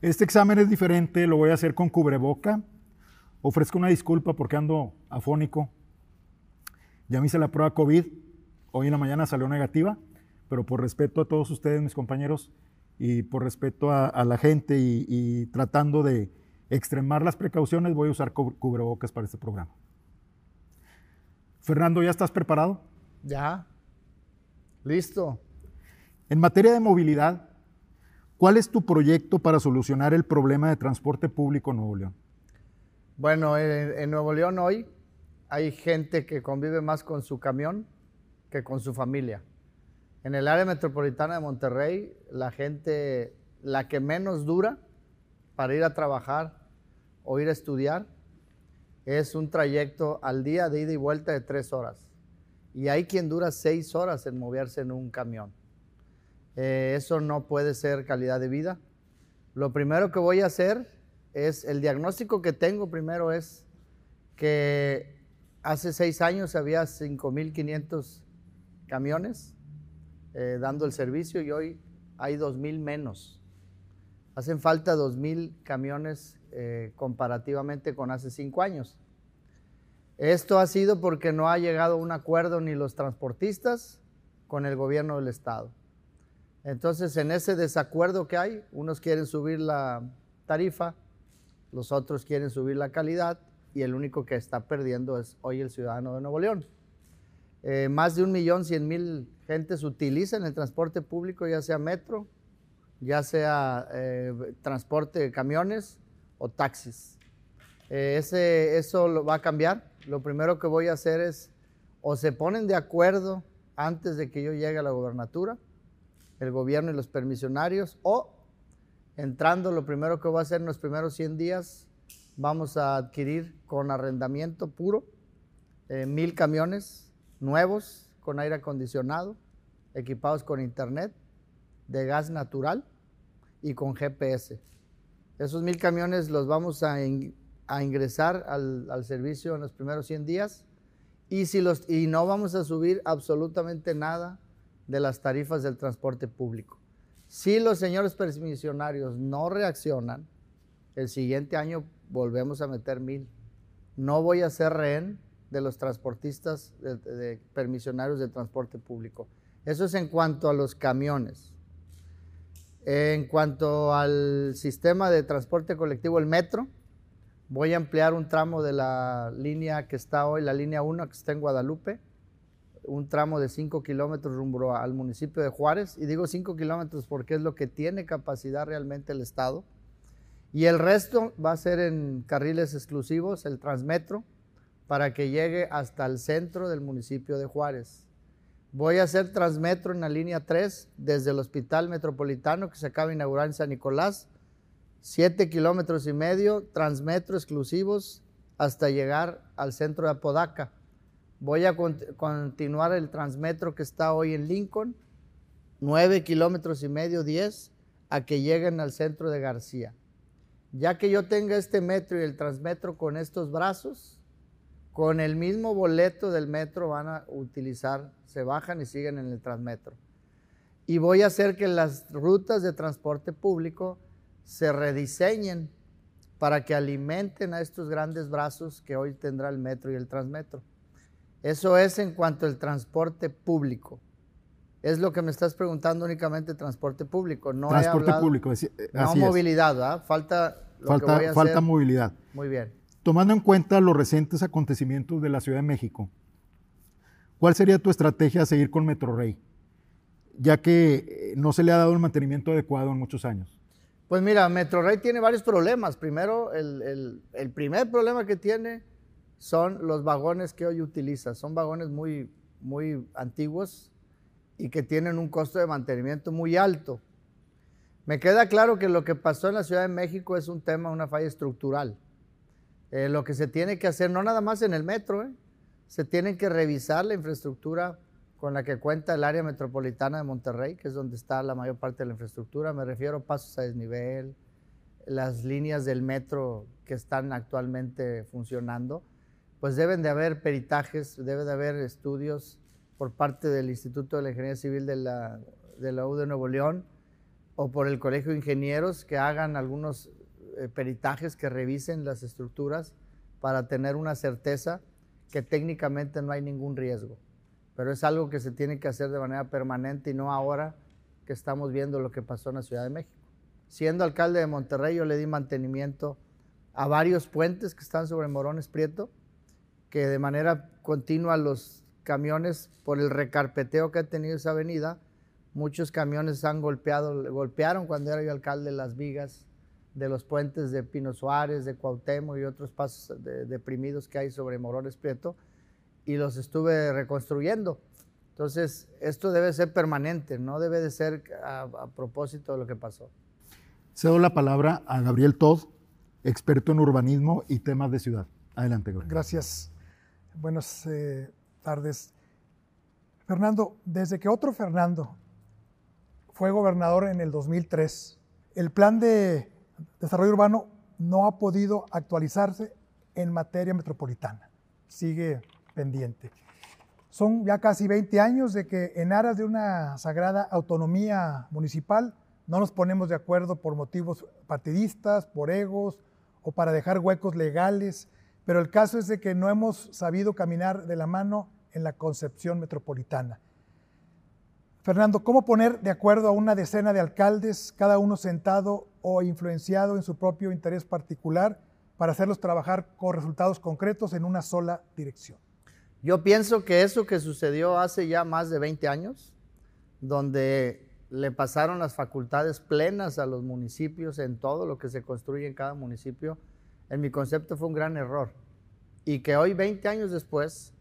Este examen es diferente, lo voy a hacer con cubreboca. Ofrezco una disculpa porque ando afónico. Ya me hice la prueba COVID, hoy en la mañana salió negativa, pero por respeto a todos ustedes, mis compañeros, y por respeto a, la gente y, tratando de extremar las precauciones, voy a usar cubrebocas para este programa. Fernando, ¿ya estás preparado? Ya. Listo. En materia de movilidad, ¿cuál es tu proyecto para solucionar el problema de transporte público en Nuevo León? Bueno, en, Nuevo León hoy hay gente que convive más con su camión que con su familia. En el área metropolitana de Monterrey, la gente, la que menos dura para ir a trabajar o ir a estudiar, es un trayecto al día de ida y vuelta de tres horas. Y hay quien dura seis horas en moverse en un camión. Eh, eso no puede ser calidad de vida. Lo primero que voy a hacer es, el diagnóstico que tengo primero es que hace seis años había 5.500 camiones eh, dando el servicio y hoy hay 2.000 menos. Hacen falta 2.000 camiones eh, comparativamente con hace cinco años. Esto ha sido porque no ha llegado un acuerdo ni los transportistas con el gobierno del estado. Entonces, en ese desacuerdo que hay, unos quieren subir la tarifa, los otros quieren subir la calidad y el único que está perdiendo es hoy el ciudadano de Nuevo León. Eh, más de un millón cien mil gentes utilizan el transporte público, ya sea metro, ya sea eh, transporte de camiones o taxis. Eh, eso lo va a cambiar lo primero que voy a hacer es, o se ponen de acuerdo antes de que yo llegue a la gobernatura, el gobierno y los permisionarios, o entrando, lo primero que voy a hacer en los primeros 100 días, vamos a adquirir con arrendamiento puro eh, mil camiones nuevos con aire acondicionado, equipados con internet, de gas natural y con GPS. Esos mil camiones los vamos a a ingresar al, servicio en los primeros 100 días y, si los, y no vamos a subir absolutamente nada de las tarifas del transporte público. Si los señores permisionarios no reaccionan, el siguiente año volvemos a meter mil. No voy a ser rehén de los transportistas de, permisionarios de transporte público. Eso es en cuanto a los camiones. En cuanto al sistema de transporte colectivo, el metro, Voy a emplear un tramo de la línea que está hoy, la línea 1 que está en Guadalupe, un tramo de 5 kilómetros rumbo al municipio de Juárez. Y digo 5 kilómetros porque es lo que tiene capacidad realmente el Estado. Y el resto va a ser en carriles exclusivos, el Transmetro, para que llegue hasta el centro del municipio de Juárez. Voy a hacer Transmetro en la línea 3 desde el Hospital Metropolitano que se acaba de inaugurar en San Nicolás 7 kilómetros y medio, transmetro exclusivos hasta llegar al centro de Apodaca. Voy a continuar el transmetro que está hoy en Lincoln, 9 kilómetros y medio, 10, a que lleguen al centro de García. Ya que yo tenga este metro y el transmetro con estos brazos, con el mismo boleto del metro van a utilizar, se bajan y siguen en el transmetro. Y voy a hacer que las rutas de transporte público se rediseñen para que alimenten a estos grandes brazos que hoy tendrá el metro y el transmetro. Eso es en cuanto al transporte público. Es lo que me estás preguntando únicamente transporte público. No transporte público, no movilidad, ¿verdad? Falta falta, falta movilidad. Muy bien. Tomando en cuenta los recientes acontecimientos de la Ciudad de México, ¿cuál sería tu estrategia a seguir con Metro Rey? Ya que eh, no se le ha dado el mantenimiento adecuado en muchos años. Pues mira, Metrorrey tiene varios problemas. Primero, el, primer problema que tiene son los vagones que hoy utiliza. Son vagones muy, muy antiguos y que tienen un costo de mantenimiento muy alto. Me queda claro que lo que pasó en la Ciudad de México es un tema, una falla estructural. Eh, lo que se tiene que hacer, no nada más en el metro, eh, se tiene que revisar la infraestructura con la que cuenta el área metropolitana de Monterrey, que es donde está la mayor parte de la infraestructura. Me refiero a pasos a desnivel, las líneas del metro que están actualmente funcionando, pues deben de haber peritajes, debe de haber estudios por parte del Instituto de la Ingeniería Civil de la, de la U de Nuevo León o por el Colegio de Ingenieros que hagan algunos eh, peritajes que revisen las estructuras para tener una certeza que técnicamente no hay ningún riesgo. Pero es algo que se tiene que hacer de manera permanente y no ahora que estamos viendo lo que pasó en la Ciudad de México. Siendo alcalde de Monterrey, yo le di mantenimiento a varios puentes que están sobre Morones Prieto, que de manera continua los camiones, por el recarpeteo que ha tenido esa avenida, muchos camiones han golpeado, golpearon cuando era yo alcalde las vigas de los puentes de Pino Suárez, de Cuauhtémoc y otros pasos deprimidos que hay sobre Morones Prieto y los estuve reconstruyendo. Entonces, esto debe ser permanente, no debe de ser a, propósito de lo que pasó. Cedo la palabra a Gabriel Todd, experto en urbanismo y temas de ciudad. Adelante, Gabriel. Gracias. Buenas eh, tardes. Fernando, desde que otro Fernando fue gobernador en el 2003, el plan de desarrollo urbano no ha podido actualizarse en materia metropolitana. Sigue pendiente. Son ya casi 20 años de que en aras de una sagrada autonomía municipal no nos ponemos de acuerdo por motivos partidistas, por egos o para dejar huecos legales, pero el caso es de que no hemos sabido caminar de la mano en la concepción metropolitana. Fernando, ¿cómo poner de acuerdo a una decena de alcaldes, cada uno sentado o influenciado en su propio interés particular, para hacerlos trabajar con resultados concretos en una sola dirección? Yo pienso que eso que sucedió hace ya más de 20 años, donde le pasaron las facultades plenas a los municipios en todo lo que se construye en cada municipio, en mi concepto fue un gran error. Y que hoy, 20 años después,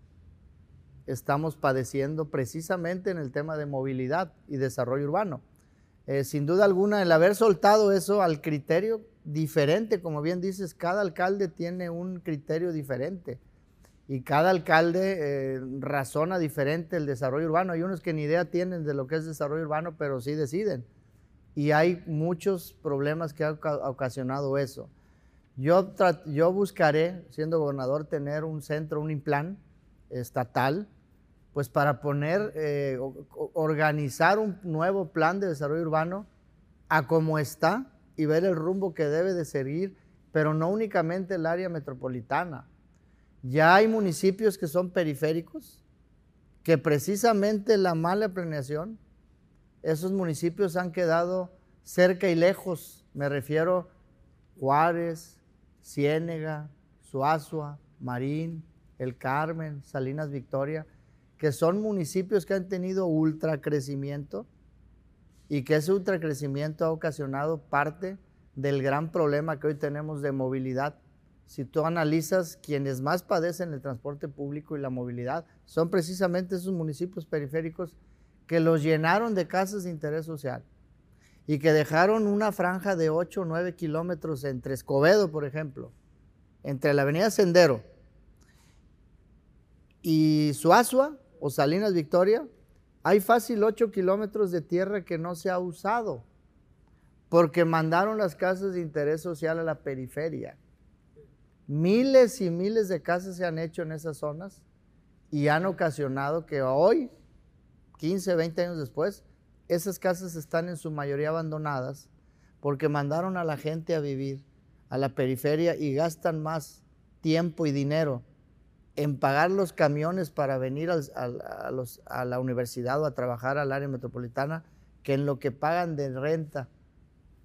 estamos padeciendo precisamente en el tema de movilidad y desarrollo urbano. Eh, sin duda alguna, el haber soltado eso al criterio diferente, como bien dices, cada alcalde tiene un criterio diferente y cada alcalde eh, razona diferente el desarrollo urbano. Hay unos que ni idea tienen de lo que es desarrollo urbano, pero sí deciden. Y hay muchos problemas que ha ocasionado eso. Yo, yo buscaré, siendo gobernador, tener un centro, un implan estatal pues para poner, eh, organizar un nuevo plan de desarrollo urbano a cómo está y ver el rumbo que debe de seguir, pero no únicamente el área metropolitana. Ya hay municipios que son periféricos, que precisamente la mala planeación, esos municipios han quedado cerca y lejos. Me refiero Juárez, Ciénega, Suazua, Marín, El Carmen, Salinas Victoria que son municipios que han tenido ultra crecimiento y que ese ultra crecimiento ha ocasionado parte del gran problema que hoy tenemos de movilidad. Si tú analizas quienes más padecen el transporte público y la movilidad, son precisamente esos municipios periféricos que los llenaron de casas de interés social y que dejaron una franja de 8 o 9 kilómetros entre Escobedo, por ejemplo, entre la avenida Sendero y Suazua, o Salinas Victoria, hay fácil 8 kilómetros de tierra que no se ha usado porque mandaron las casas de interés social a la periferia. Miles y miles de casas se han hecho en esas zonas y han ocasionado que hoy, 15, 20 años después, esas casas están en su mayoría abandonadas porque mandaron a la gente a vivir a la periferia y gastan más tiempo y dinero en pagar los camiones para venir a, la universidad o a trabajar al área metropolitana que en lo que pagan de renta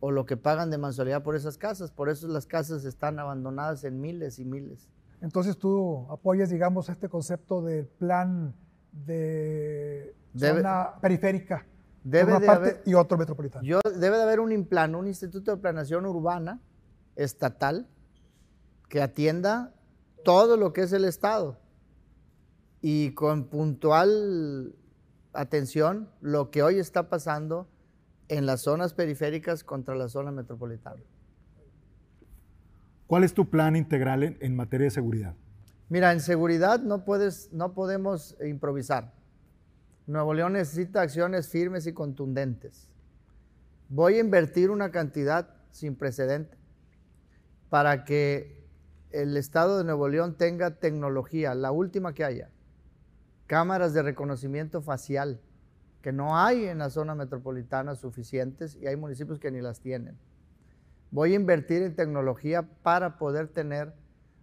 o lo que pagan de mensualidad por esas casas. Por eso las casas están abandonadas en miles y miles. Entonces tú apoyas, digamos, este concepto del plan de zona periférica debe una parte y otro metropolitano. Yo, debe de haber un plan, un instituto de planeación urbana estatal que atienda todo lo que es el Estado y con puntual atención lo que hoy está pasando en las zonas periféricas contra la zona metropolitana. ¿Cuál es tu plan integral en, materia de seguridad? Mira, en seguridad no, puedes, no podemos improvisar. Nuevo León necesita acciones firmes y contundentes. Voy a invertir una cantidad sin precedente para que el estado de Nuevo León tenga tecnología, la última que haya, cámaras de reconocimiento facial, que no hay en la zona metropolitana suficientes y hay municipios que ni las tienen. Voy a invertir en tecnología para poder tener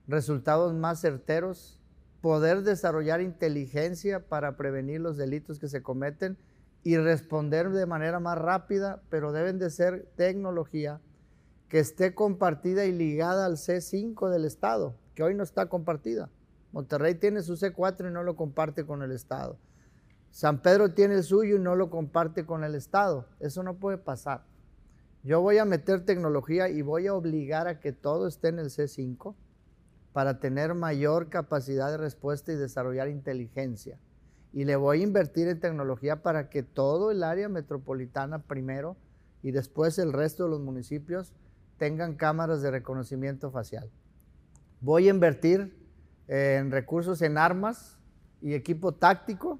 resultados más certeros, poder desarrollar inteligencia para prevenir los delitos que se cometen y responder de manera más rápida, pero deben de ser tecnología que esté compartida y ligada al C5 del Estado, que hoy no está compartida. Monterrey tiene su C4 y no lo comparte con el Estado. San Pedro tiene el suyo y no lo comparte con el Estado. Eso no puede pasar. Yo voy a meter tecnología y voy a obligar a que todo esté en el C5 para tener mayor capacidad de respuesta y desarrollar inteligencia. Y le voy a invertir en tecnología para que todo el área metropolitana primero y después el resto de los municipios tengan cámaras de reconocimiento facial. Voy a invertir en recursos en armas y equipo táctico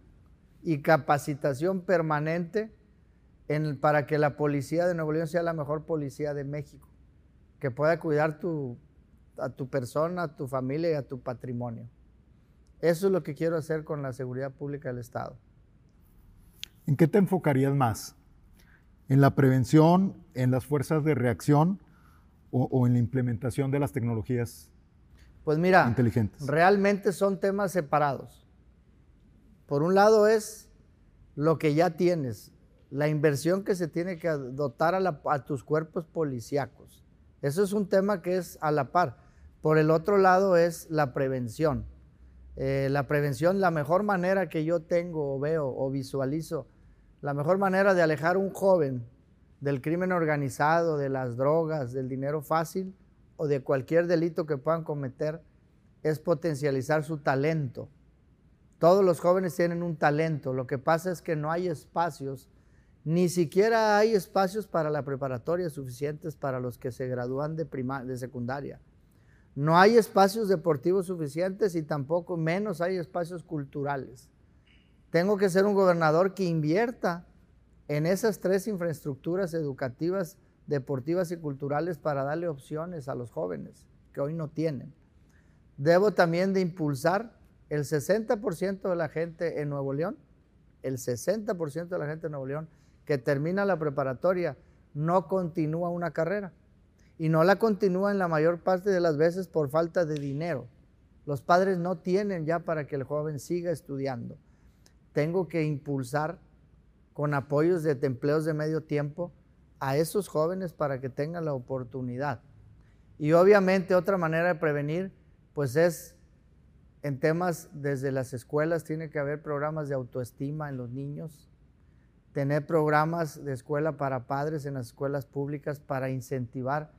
y capacitación permanente para que la policía de Nuevo León sea la mejor policía de México, que pueda cuidar a tu persona, a tu familia y a tu patrimonio. Eso es lo que quiero hacer con la seguridad pública del Estado. ¿En qué te enfocarías más? ¿En la prevención, en las fuerzas de reacción o, en la implementación de las tecnologías pues mira, realmente son temas separados. Por un lado es lo que ya tienes, la inversión que se tiene que dotar a, tus cuerpos policíacos. Eso es un tema que es a la par. Por el otro lado es la prevención. Eh, la prevención, la mejor manera que yo tengo o veo o visualizo, la mejor manera de alejar a un joven del crimen organizado, de las drogas, del dinero fácil o de cualquier delito que puedan cometer es potencializar su talento. Todos los jóvenes tienen un talento, lo que pasa es que no hay espacios, ni siquiera hay espacios para la preparatoria suficientes para los que se gradúan de, de secundaria. No hay espacios deportivos suficientes y tampoco menos hay espacios culturales. Tengo que ser un gobernador que invierta en esas tres infraestructuras educativas, deportivas y culturales para darle opciones a los jóvenes que hoy no tienen. Debo también de impulsar el 60% de la gente en Nuevo León, el 60% de la gente en Nuevo León que termina la preparatoria no continúa una carrera y no la continúa en la mayor parte de las veces por falta de dinero. Los padres no tienen ya para que el joven siga estudiando. Tengo que impulsar con apoyos de empleos de medio tiempo a esos jóvenes para que tengan la oportunidad. Y obviamente otra manera de prevenir, pues es en temas desde las escuelas, tiene que haber programas de autoestima en los niños, tener programas de escuela para padres en las escuelas públicas para incentivar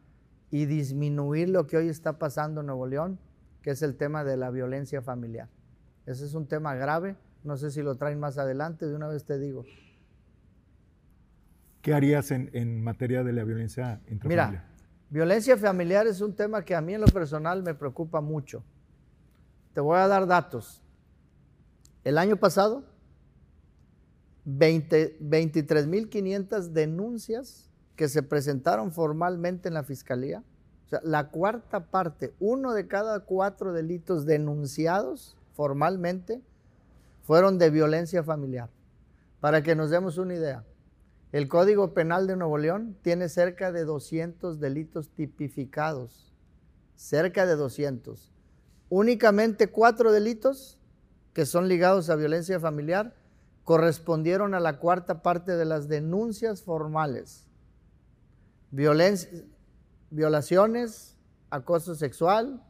y disminuir lo que hoy está pasando en Nuevo León, que es el tema de la violencia familiar. Ese es un tema grave, no sé si lo traen más adelante, de una vez te digo, ¿Qué harías en, materia de la violencia intrafamiliar? Mira, violencia familiar es un tema que a mí en lo personal me preocupa mucho. Te voy a dar datos. El año pasado, 23.500 denuncias que se presentaron formalmente en la fiscalía. O sea, la cuarta parte, uno de cada cuatro delitos denunciados formalmente fueron de violencia familiar. Para que nos demos una idea. El Código Penal de Nuevo León tiene cerca de 200 delitos tipificados, cerca de 200. Únicamente cuatro delitos que son ligados a violencia familiar correspondieron a la cuarta parte de las denuncias formales. Violaciones, acoso sexual,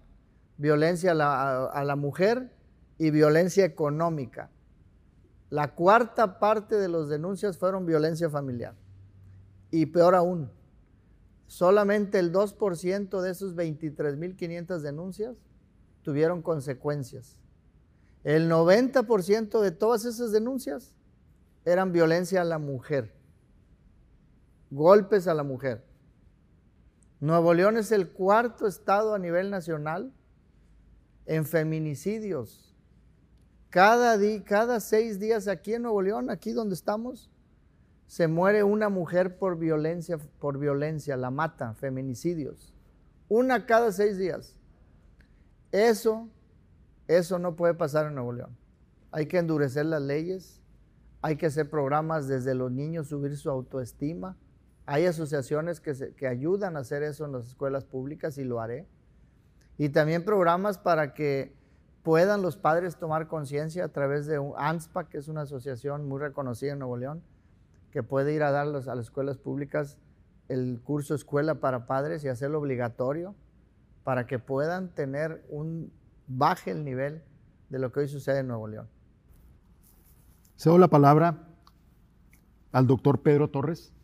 violencia a la, a la mujer y violencia económica. La cuarta parte de las denuncias fueron violencia familiar. Y peor aún, solamente el 2% de esos 23.500 denuncias tuvieron consecuencias. El 90% de todas esas denuncias eran violencia a la mujer, golpes a la mujer. Nuevo León es el cuarto estado a nivel nacional en feminicidios. Cada, día, cada seis días aquí en Nuevo León, aquí donde estamos, se muere una mujer por violencia, por violencia, la mata, feminicidios. Una cada seis días. Eso, eso no puede pasar en Nuevo León. Hay que endurecer las leyes, hay que hacer programas desde los niños, subir su autoestima. Hay asociaciones que, ayudan a hacer eso en las escuelas públicas y lo haré. Y también programas para que puedan los padres tomar conciencia a través de un ANSPA, que es una asociación muy reconocida en Nuevo León, que puede ir a dar a las escuelas públicas el curso Escuela para Padres y hacerlo obligatorio para que puedan tener un baje el nivel de lo que hoy sucede en Nuevo León. Cedo la palabra al doctor Pedro Torres.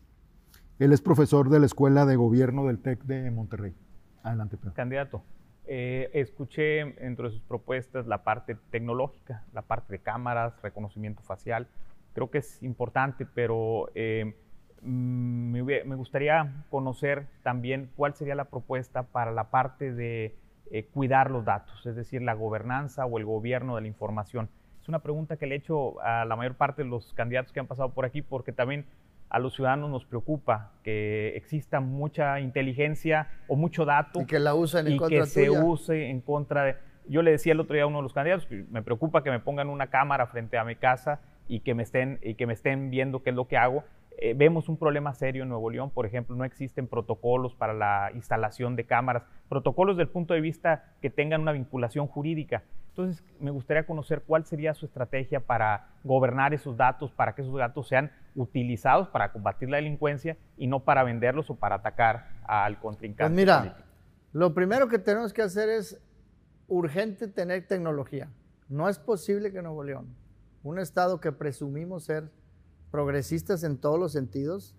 Él es profesor de la Escuela de Gobierno del TEC de Monterrey. Adelante, Pedro. Candidato, eh, escuché entre sus propuestas la parte tecnológica, la parte de cámaras, reconocimiento facial. Creo que es importante, pero eh, mm, me, gustaría conocer también cuál sería la propuesta para la parte de eh, cuidar los datos, es decir, la gobernanza o el gobierno de la información. Es una pregunta que le he hecho a la mayor parte de los candidatos que han pasado por aquí, porque también a los ciudadanos nos preocupa que exista mucha inteligencia o mucho dato y que la usen en y contra que se use en contra de yo le decía el otro día a uno de los candidatos que me preocupa que me pongan una cámara frente a mi casa y que me estén y que me estén viendo qué es lo que hago eh, vemos un problema serio en Nuevo León, por ejemplo, no existen protocolos para la instalación de cámaras, protocolos del punto de vista que tengan una vinculación jurídica. Entonces, me gustaría conocer cuál sería su estrategia para gobernar esos datos, para que esos datos sean utilizados para combatir la delincuencia y no para venderlos o para atacar al contrincante. Pues mira, lo primero que tenemos que hacer es urgente tener tecnología. No es posible que Nuevo León, un estado que presumimos ser progresistas en todos los sentidos,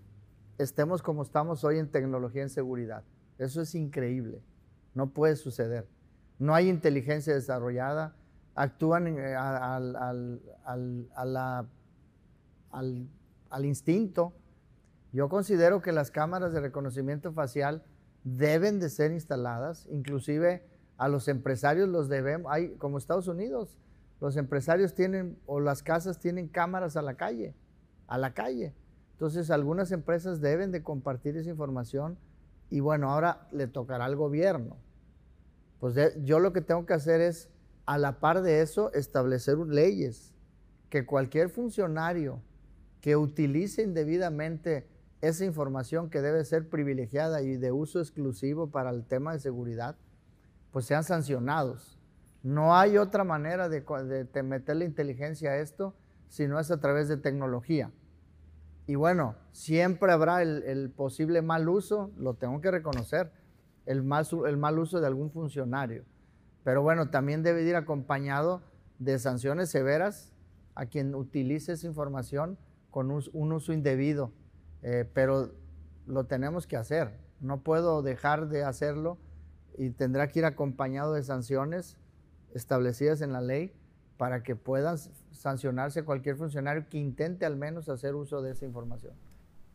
estemos como estamos hoy en tecnología en seguridad. Eso es increíble. No puede suceder. No hay inteligencia desarrollada. Actúan eh, al, instinto. Yo considero que las cámaras de reconocimiento facial deben de ser instaladas, inclusive a los empresarios los debemos, hay como Estados Unidos, los empresarios tienen o las casas tienen cámaras a la calle a la calle. Entonces, algunas empresas deben de compartir esa información y bueno, ahora le tocará al gobierno. Pues yo lo que tengo que hacer es, a la par de eso, establecer leyes que cualquier funcionario que utilice indebidamente esa información que debe ser privilegiada y de uso exclusivo para el tema de seguridad, pues sean sancionados. No hay otra manera de, de meter la inteligencia a esto si no es a través de tecnología. Y bueno, siempre habrá el, posible mal uso, lo tengo que reconocer, el mal, el mal uso de algún funcionario. Pero bueno, también debe ir acompañado de sanciones severas a quien utilice esa información con un, uso indebido. Eh, pero lo tenemos que hacer. No puedo dejar de hacerlo y tendrá que ir acompañado de sanciones establecidas en la ley para que puedan sancionarse cualquier funcionario que intente al menos hacer uso de esa información.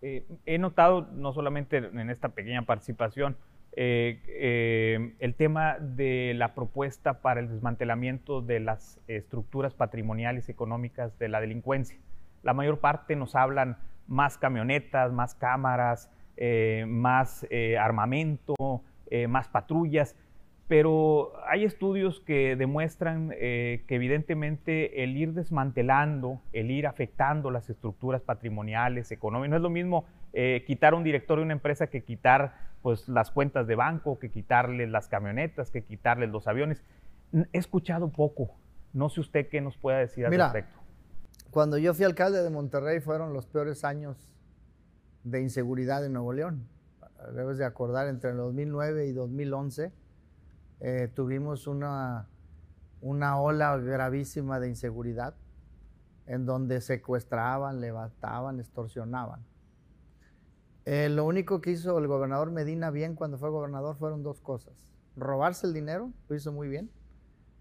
Eh, he notado, no solamente en esta pequeña participación, eh, eh, el tema de la propuesta para el desmantelamiento de las estructuras patrimoniales económicas de la delincuencia. La mayor parte nos hablan más camionetas, más cámaras, más armamento, más patrullas, pero hay estudios que demuestran eh, que evidentemente el ir desmantelando, el ir afectando las estructuras patrimoniales, económicas, no es lo mismo eh, quitar un director de una empresa que quitar pues, las cuentas de banco, que quitarle las camionetas, que quitarle los aviones. He escuchado poco. No sé usted qué nos pueda decir al Mira, respecto. Cuando yo fui alcalde de Monterrey fueron los peores años de inseguridad en Nuevo León. Debes de acordar entre el 2009 y 2011 eh, tuvimos una, una ola gravísima de inseguridad en donde secuestraban, levantaban, extorsionaban. Eh, lo único que hizo el gobernador Medina bien cuando fue gobernador fueron dos cosas. Robarse el dinero, lo hizo muy bien,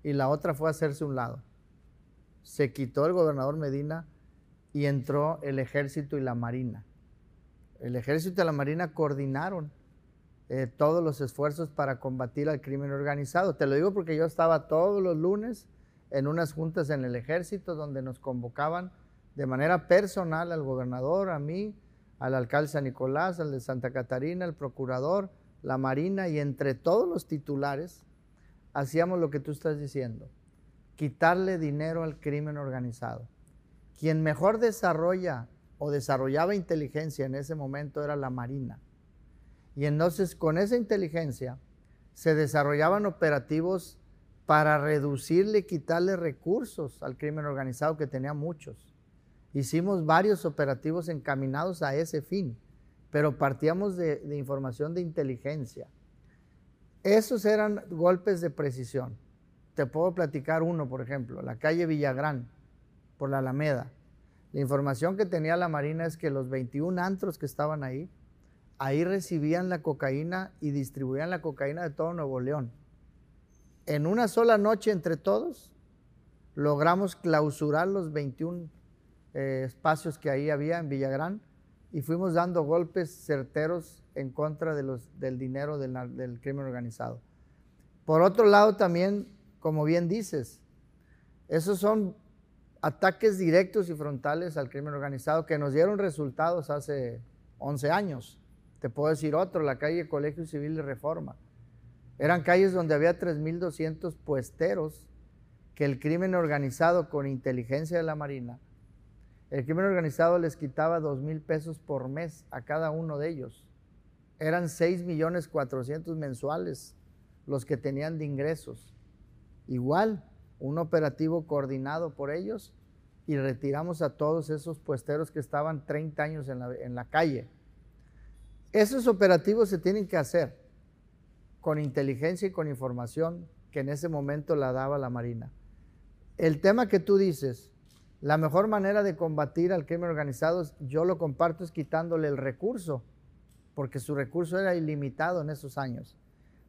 y la otra fue hacerse un lado. Se quitó el gobernador Medina y entró el ejército y la marina. El ejército y la marina coordinaron eh, todos los esfuerzos para combatir al crimen organizado. Te lo digo porque yo estaba todos los lunes en unas juntas en el ejército donde nos convocaban de manera personal al gobernador, a mí, al alcalde San Nicolás, al de Santa Catarina, al procurador, la Marina y entre todos los titulares hacíamos lo que tú estás diciendo, quitarle dinero al crimen organizado, quien mejor desarrolla o desarrollaba inteligencia en ese momento era la Marina. Y entonces con esa inteligencia se desarrollaban operativos para reducirle quitarle recursos al crimen organizado que tenía muchos. Hicimos varios operativos encaminados a ese fin, pero partíamos de, información de inteligencia. Esos eran golpes de precisión. Te puedo platicar uno, por ejemplo, la calle Villagrán, por la Alameda. La información que tenía la Marina es que los 21 antros que estaban ahí, ahí recibían la cocaína y distribuían la cocaína de todo Nuevo León. En una sola noche entre todos, logramos clausurar los 21 eh, espacios que ahí había en Villagrán y fuimos dando golpes certeros en contra de los, del dinero del, del crimen organizado. Por otro lado, también, como bien dices, esos son ataques directos y frontales al crimen organizado que nos dieron resultados hace 11 años. Te puedo decir otro, la calle Colegio Civil de Reforma. Eran calles donde había 3.200 puesteros que el crimen organizado con inteligencia de la Marina, el crimen organizado les quitaba 2.000 pesos por mes a cada uno de ellos. Eran 6 millones 400 mensuales los que tenían de ingresos. Igual, un operativo coordinado por ellos y retiramos a todos esos puesteros que estaban 30 años en la calle. Esos operativos se tienen que hacer con inteligencia y con información que en ese momento la daba la Marina. El tema que tú dices, la mejor manera de combatir al crimen organizado, yo lo comparto, es quitándole el recurso, porque su recurso era ilimitado en esos años.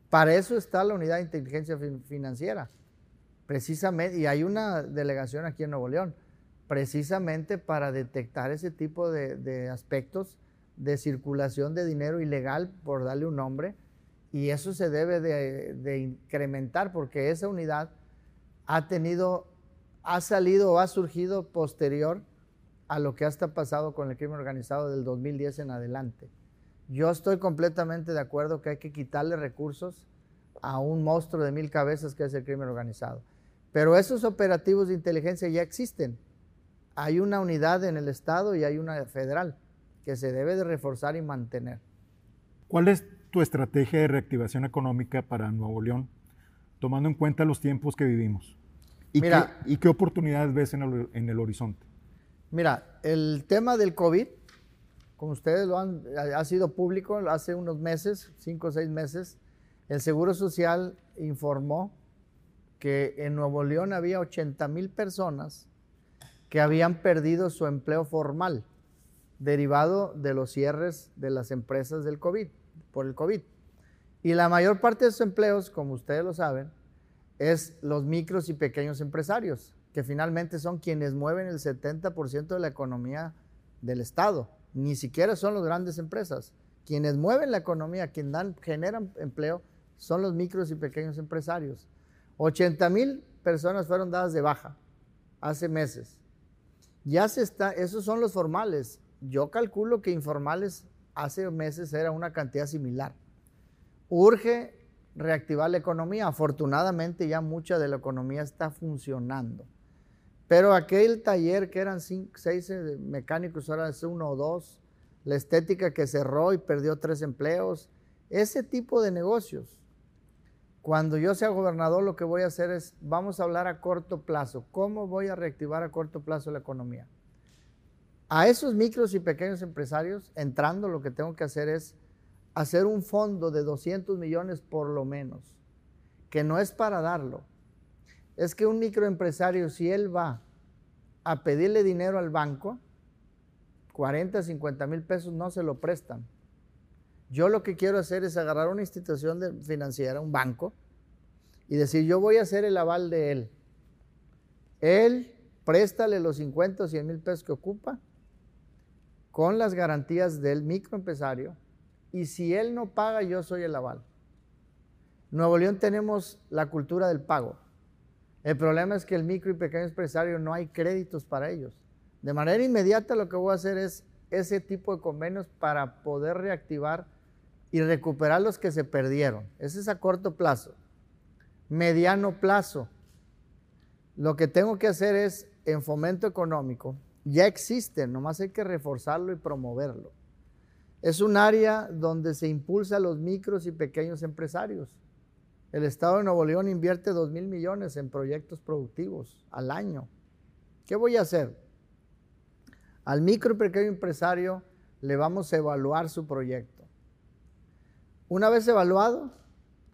Para eso está la unidad de inteligencia financiera, precisamente, y hay una delegación aquí en Nuevo León, precisamente para detectar ese tipo de, de aspectos de circulación de dinero ilegal, por darle un nombre, y eso se debe de, incrementar porque esa unidad ha tenido, ha salido o ha surgido posterior a lo que hasta pasado con el crimen organizado del 2010 en adelante. Yo estoy completamente de acuerdo que hay que quitarle recursos a un monstruo de mil cabezas que es el crimen organizado. Pero esos operativos de inteligencia ya existen. Hay una unidad en el Estado y hay una federal que se debe de reforzar y mantener. ¿Cuál es tu estrategia de reactivación económica para Nuevo León, tomando en cuenta los tiempos que vivimos? ¿Y, qué, ¿y qué, oportunidades ves en el, en el, horizonte? Mira, el tema del COVID, como ustedes lo han, ha sido público hace unos meses, cinco o seis meses, el Seguro Social informó que en Nuevo León había 80 mil personas que habían perdido su empleo formal derivado de los cierres de las empresas del COVID, por el COVID. Y la mayor parte de esos empleos, como ustedes lo saben, es los micros y pequeños empresarios, que finalmente son quienes mueven el 70% de la economía del Estado. Ni siquiera son las grandes empresas. Quienes mueven la economía, quienes dan, generan empleo, son los micros y pequeños empresarios. 80 mil personas fueron dadas de baja hace meses. Ya se está, esos son los formales yo calculo que informales hace meses era una cantidad similar. Urge reactivar la economía. Afortunadamente ya mucha de la economía está funcionando. Pero aquel taller que eran cinco, seis eh, mecánicos, ahora es uno o dos, la estética que cerró y perdió tres empleos, ese tipo de negocios. Cuando yo sea gobernador, lo que voy a hacer es, vamos a hablar a corto plazo. ¿Cómo voy a reactivar a corto plazo la economía? A esos micros y pequeños empresarios, entrando, lo que tengo que hacer es hacer un fondo de 200 millones por lo menos, que no es para darlo. Es que un microempresario, si él va a pedirle dinero al banco, 40, 50 mil pesos no se lo prestan. Yo lo que quiero hacer es agarrar una institución financiera, un banco, y decir, yo voy a hacer el aval de él. Él, préstale los 50 o 100 mil pesos que ocupa con las garantías del microempresario y si él no paga, yo soy el aval. Nuevo León tenemos la cultura del pago. El problema es que el micro y pequeño empresario no hay créditos para ellos. De manera inmediata lo que voy a hacer es ese tipo de convenios para poder reactivar y recuperar los que se perdieron. Ese es a corto plazo. Mediano plazo. Lo que tengo que hacer es, en fomento económico, ya existe, nomás hay que reforzarlo y promoverlo. Es un área donde se impulsa a los micros y pequeños empresarios. El Estado de Nuevo León invierte 2 mil millones en proyectos productivos al año. ¿Qué voy a hacer? Al micro y pequeño empresario le vamos a evaluar su proyecto. Una vez evaluado,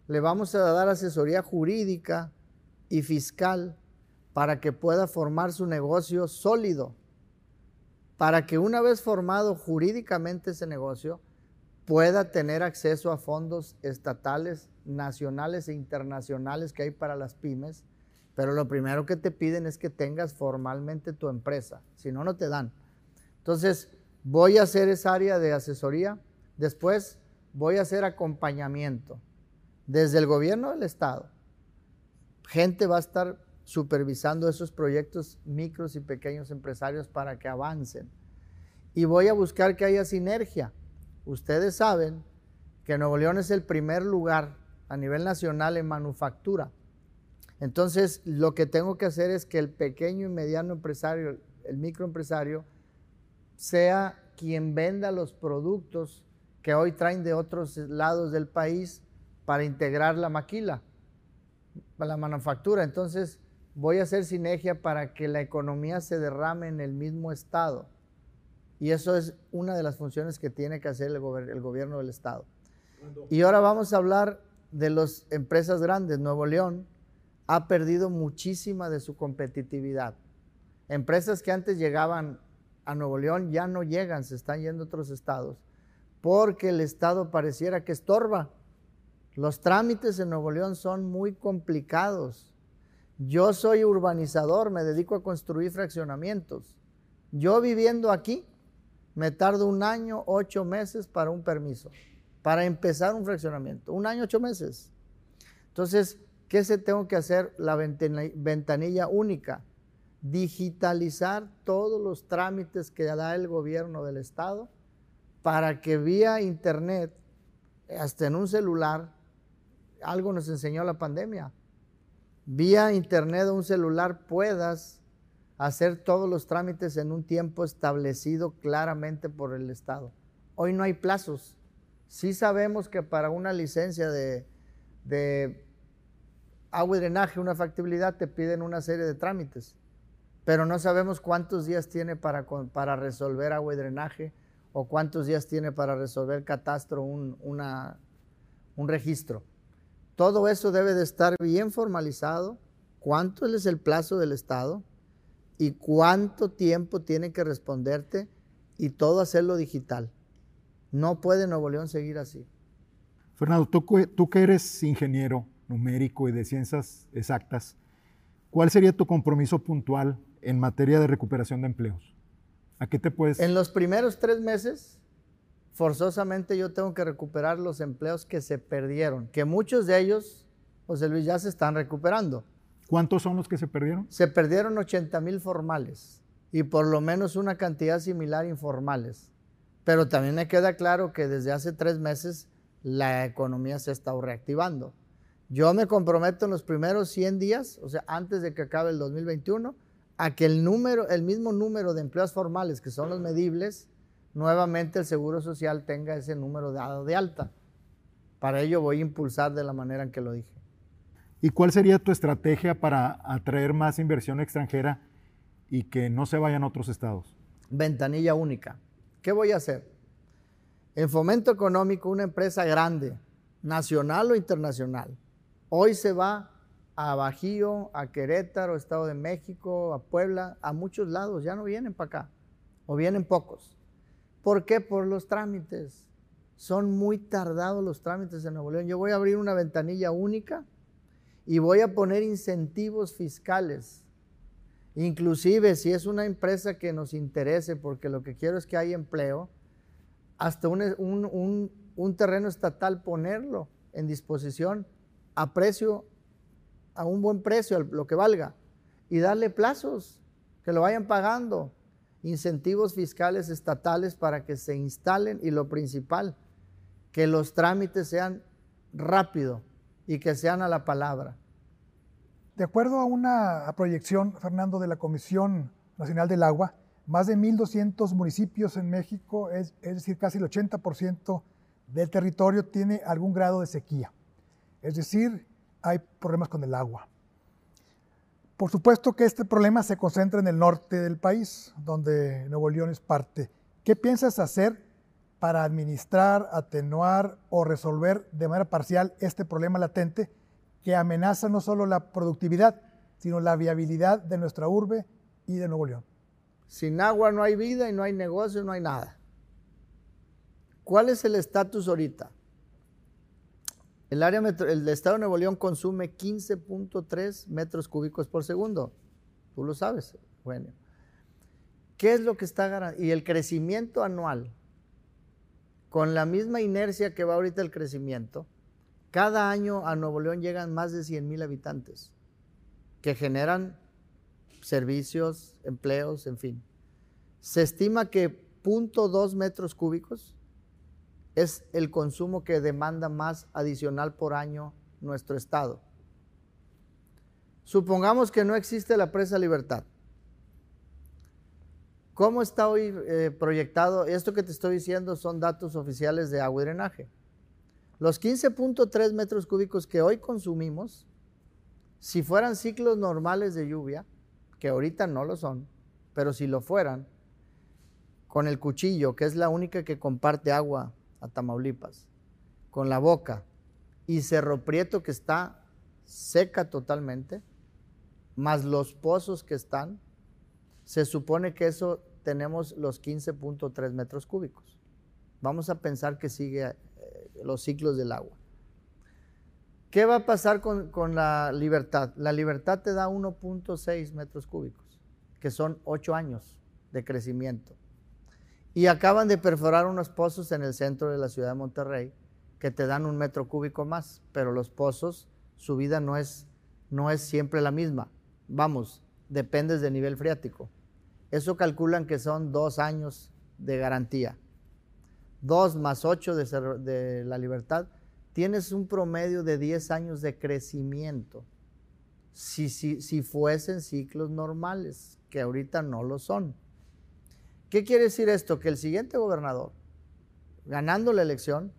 le vamos a dar asesoría jurídica y fiscal para que pueda formar su negocio sólido, para que una vez formado jurídicamente ese negocio, pueda tener acceso a fondos estatales, nacionales e internacionales que hay para las pymes, pero lo primero que te piden es que tengas formalmente tu empresa, si no, no te dan. Entonces, voy a hacer esa área de asesoría, después voy a hacer acompañamiento desde el gobierno del Estado. Gente va a estar supervisando esos proyectos micros y pequeños empresarios para que avancen. Y voy a buscar que haya sinergia. Ustedes saben que Nuevo León es el primer lugar a nivel nacional en manufactura. Entonces, lo que tengo que hacer es que el pequeño y mediano empresario, el microempresario, sea quien venda los productos que hoy traen de otros lados del país para integrar la maquila, la manufactura. Entonces, voy a hacer sinergia para que la economía se derrame en el mismo estado. Y eso es una de las funciones que tiene que hacer el, el gobierno del estado. Y ahora vamos a hablar de las empresas grandes. Nuevo León ha perdido muchísima de su competitividad. Empresas que antes llegaban a Nuevo León ya no llegan, se están yendo a otros estados, porque el estado pareciera que estorba. Los trámites en Nuevo León son muy complicados. Yo soy urbanizador, me dedico a construir fraccionamientos. Yo viviendo aquí, me tardo un año, ocho meses para un permiso, para empezar un fraccionamiento. Un año, ocho meses. Entonces, ¿qué se tengo que hacer? La ventanilla única digitalizar todos los trámites que da el gobierno del estado para que vía internet, hasta en un celular, algo nos enseñó la pandemia, vía internet o un celular puedas hacer todos los trámites en un tiempo establecido claramente por el Estado. Hoy no hay plazos. Sí sabemos que para una licencia de, agua y drenaje, una factibilidad, te piden una serie de trámites pero no sabemos cuántos días tiene para, resolver agua y drenaje o cuántos días tiene para resolver catastro un registro. Todo eso debe de estar bien formalizado, cuánto es el plazo del Estado y cuánto tiempo tiene que responderte y todo hacerlo digital. No puede Nuevo León seguir así. Fernando, tú, tú que eres ingeniero numérico y de ciencias exactas, ¿cuál sería tu compromiso puntual en materia de recuperación de empleos? ¿A qué te puedes...? En los primeros tres meses, forzosamente yo tengo que recuperar los empleos que se perdieron, que muchos de ellos, José Luis, ya se están recuperando. ¿Cuántos son los que se perdieron? Se perdieron 80 mil formales y por lo menos una cantidad similar informales. Pero también me queda claro que desde hace tres meses la economía se está reactivando. Yo me comprometo en los primeros 100 días, o sea, antes de que acabe el 2021, a que el número, el mismo número de empleos formales, que son los medibles, nuevamente el Seguro Social tenga ese número dado de alta. Para ello voy a impulsar de la manera en que lo dije. ¿Y cuál sería tu estrategia para atraer más inversión extranjera y que no se vayan a otros estados? Ventanilla única. ¿Qué voy a hacer? En fomento económico, una empresa grande, nacional o internacional, hoy se va a Bajío, a Querétaro, Estado de México, a Puebla, a muchos lados, ya no vienen para acá, o vienen pocos. ¿Por qué? Por los trámites. Son muy tardados los trámites en Nuevo León. Yo voy a abrir una ventanilla única y voy a poner incentivos fiscales. Inclusive si es una empresa que nos interese, porque lo que quiero es que haya empleo, hasta un, un terreno estatal ponerlo en disposición a precio a un buen precio, lo que valga, y darle plazos, que lo vayan pagando, incentivos fiscales estatales para que se instalen y lo principal, que los trámites sean rápido y que sean a la palabra. De acuerdo a una proyección, Fernando, de la Comisión Nacional del Agua, más de 1.200 municipios en México, es, es decir, casi el 80% del territorio tiene algún grado de sequía. Es decir, hay problemas con el agua. Por supuesto que este problema se concentra en el norte del país, donde Nuevo León es parte. ¿Qué piensas hacer para administrar, atenuar o resolver de manera parcial este problema latente que amenaza no solo la productividad, sino la viabilidad de nuestra urbe y de Nuevo León? Sin agua no hay vida y no hay negocio, no hay nada. ¿Cuál es el estatus ahorita? El, área el estado de Nuevo León consume 15.3 metros cúbicos por segundo. Tú lo sabes, bueno. ¿Qué es lo que está garantizado? Y el crecimiento anual, con la misma inercia que va ahorita el crecimiento, cada año a Nuevo León llegan más de 100 mil habitantes que generan servicios, empleos, en fin. Se estima que 0.2 metros cúbicos es el consumo que demanda más adicional por año nuestro estado. Supongamos que no existe la presa Libertad. ¿Cómo está hoy eh, proyectado? Esto que te estoy diciendo son datos oficiales de agua y drenaje. Los 15.3 metros cúbicos que hoy consumimos, si fueran ciclos normales de lluvia, que ahorita no lo son, pero si lo fueran, con el cuchillo, que es la única que comparte agua a Tamaulipas, con la boca y Cerro Prieto que está seca totalmente, más los pozos que están, se supone que eso tenemos los 15.3 metros cúbicos. Vamos a pensar que sigue eh, los ciclos del agua. ¿Qué va a pasar con, con la libertad? La libertad te da 1.6 metros cúbicos, que son 8 años de crecimiento. Y acaban de perforar unos pozos en el centro de la ciudad de Monterrey que te dan un metro cúbico más, pero los pozos, su vida no es, no es siempre la misma. Vamos, dependes del nivel freático. Eso calculan que son dos años de garantía. Dos más ocho de, la libertad, tienes un promedio de 10 años de crecimiento. Si, si, si fuesen ciclos normales, que ahorita no lo son. ¿Qué quiere decir esto? Que el siguiente gobernador, ganando la elección,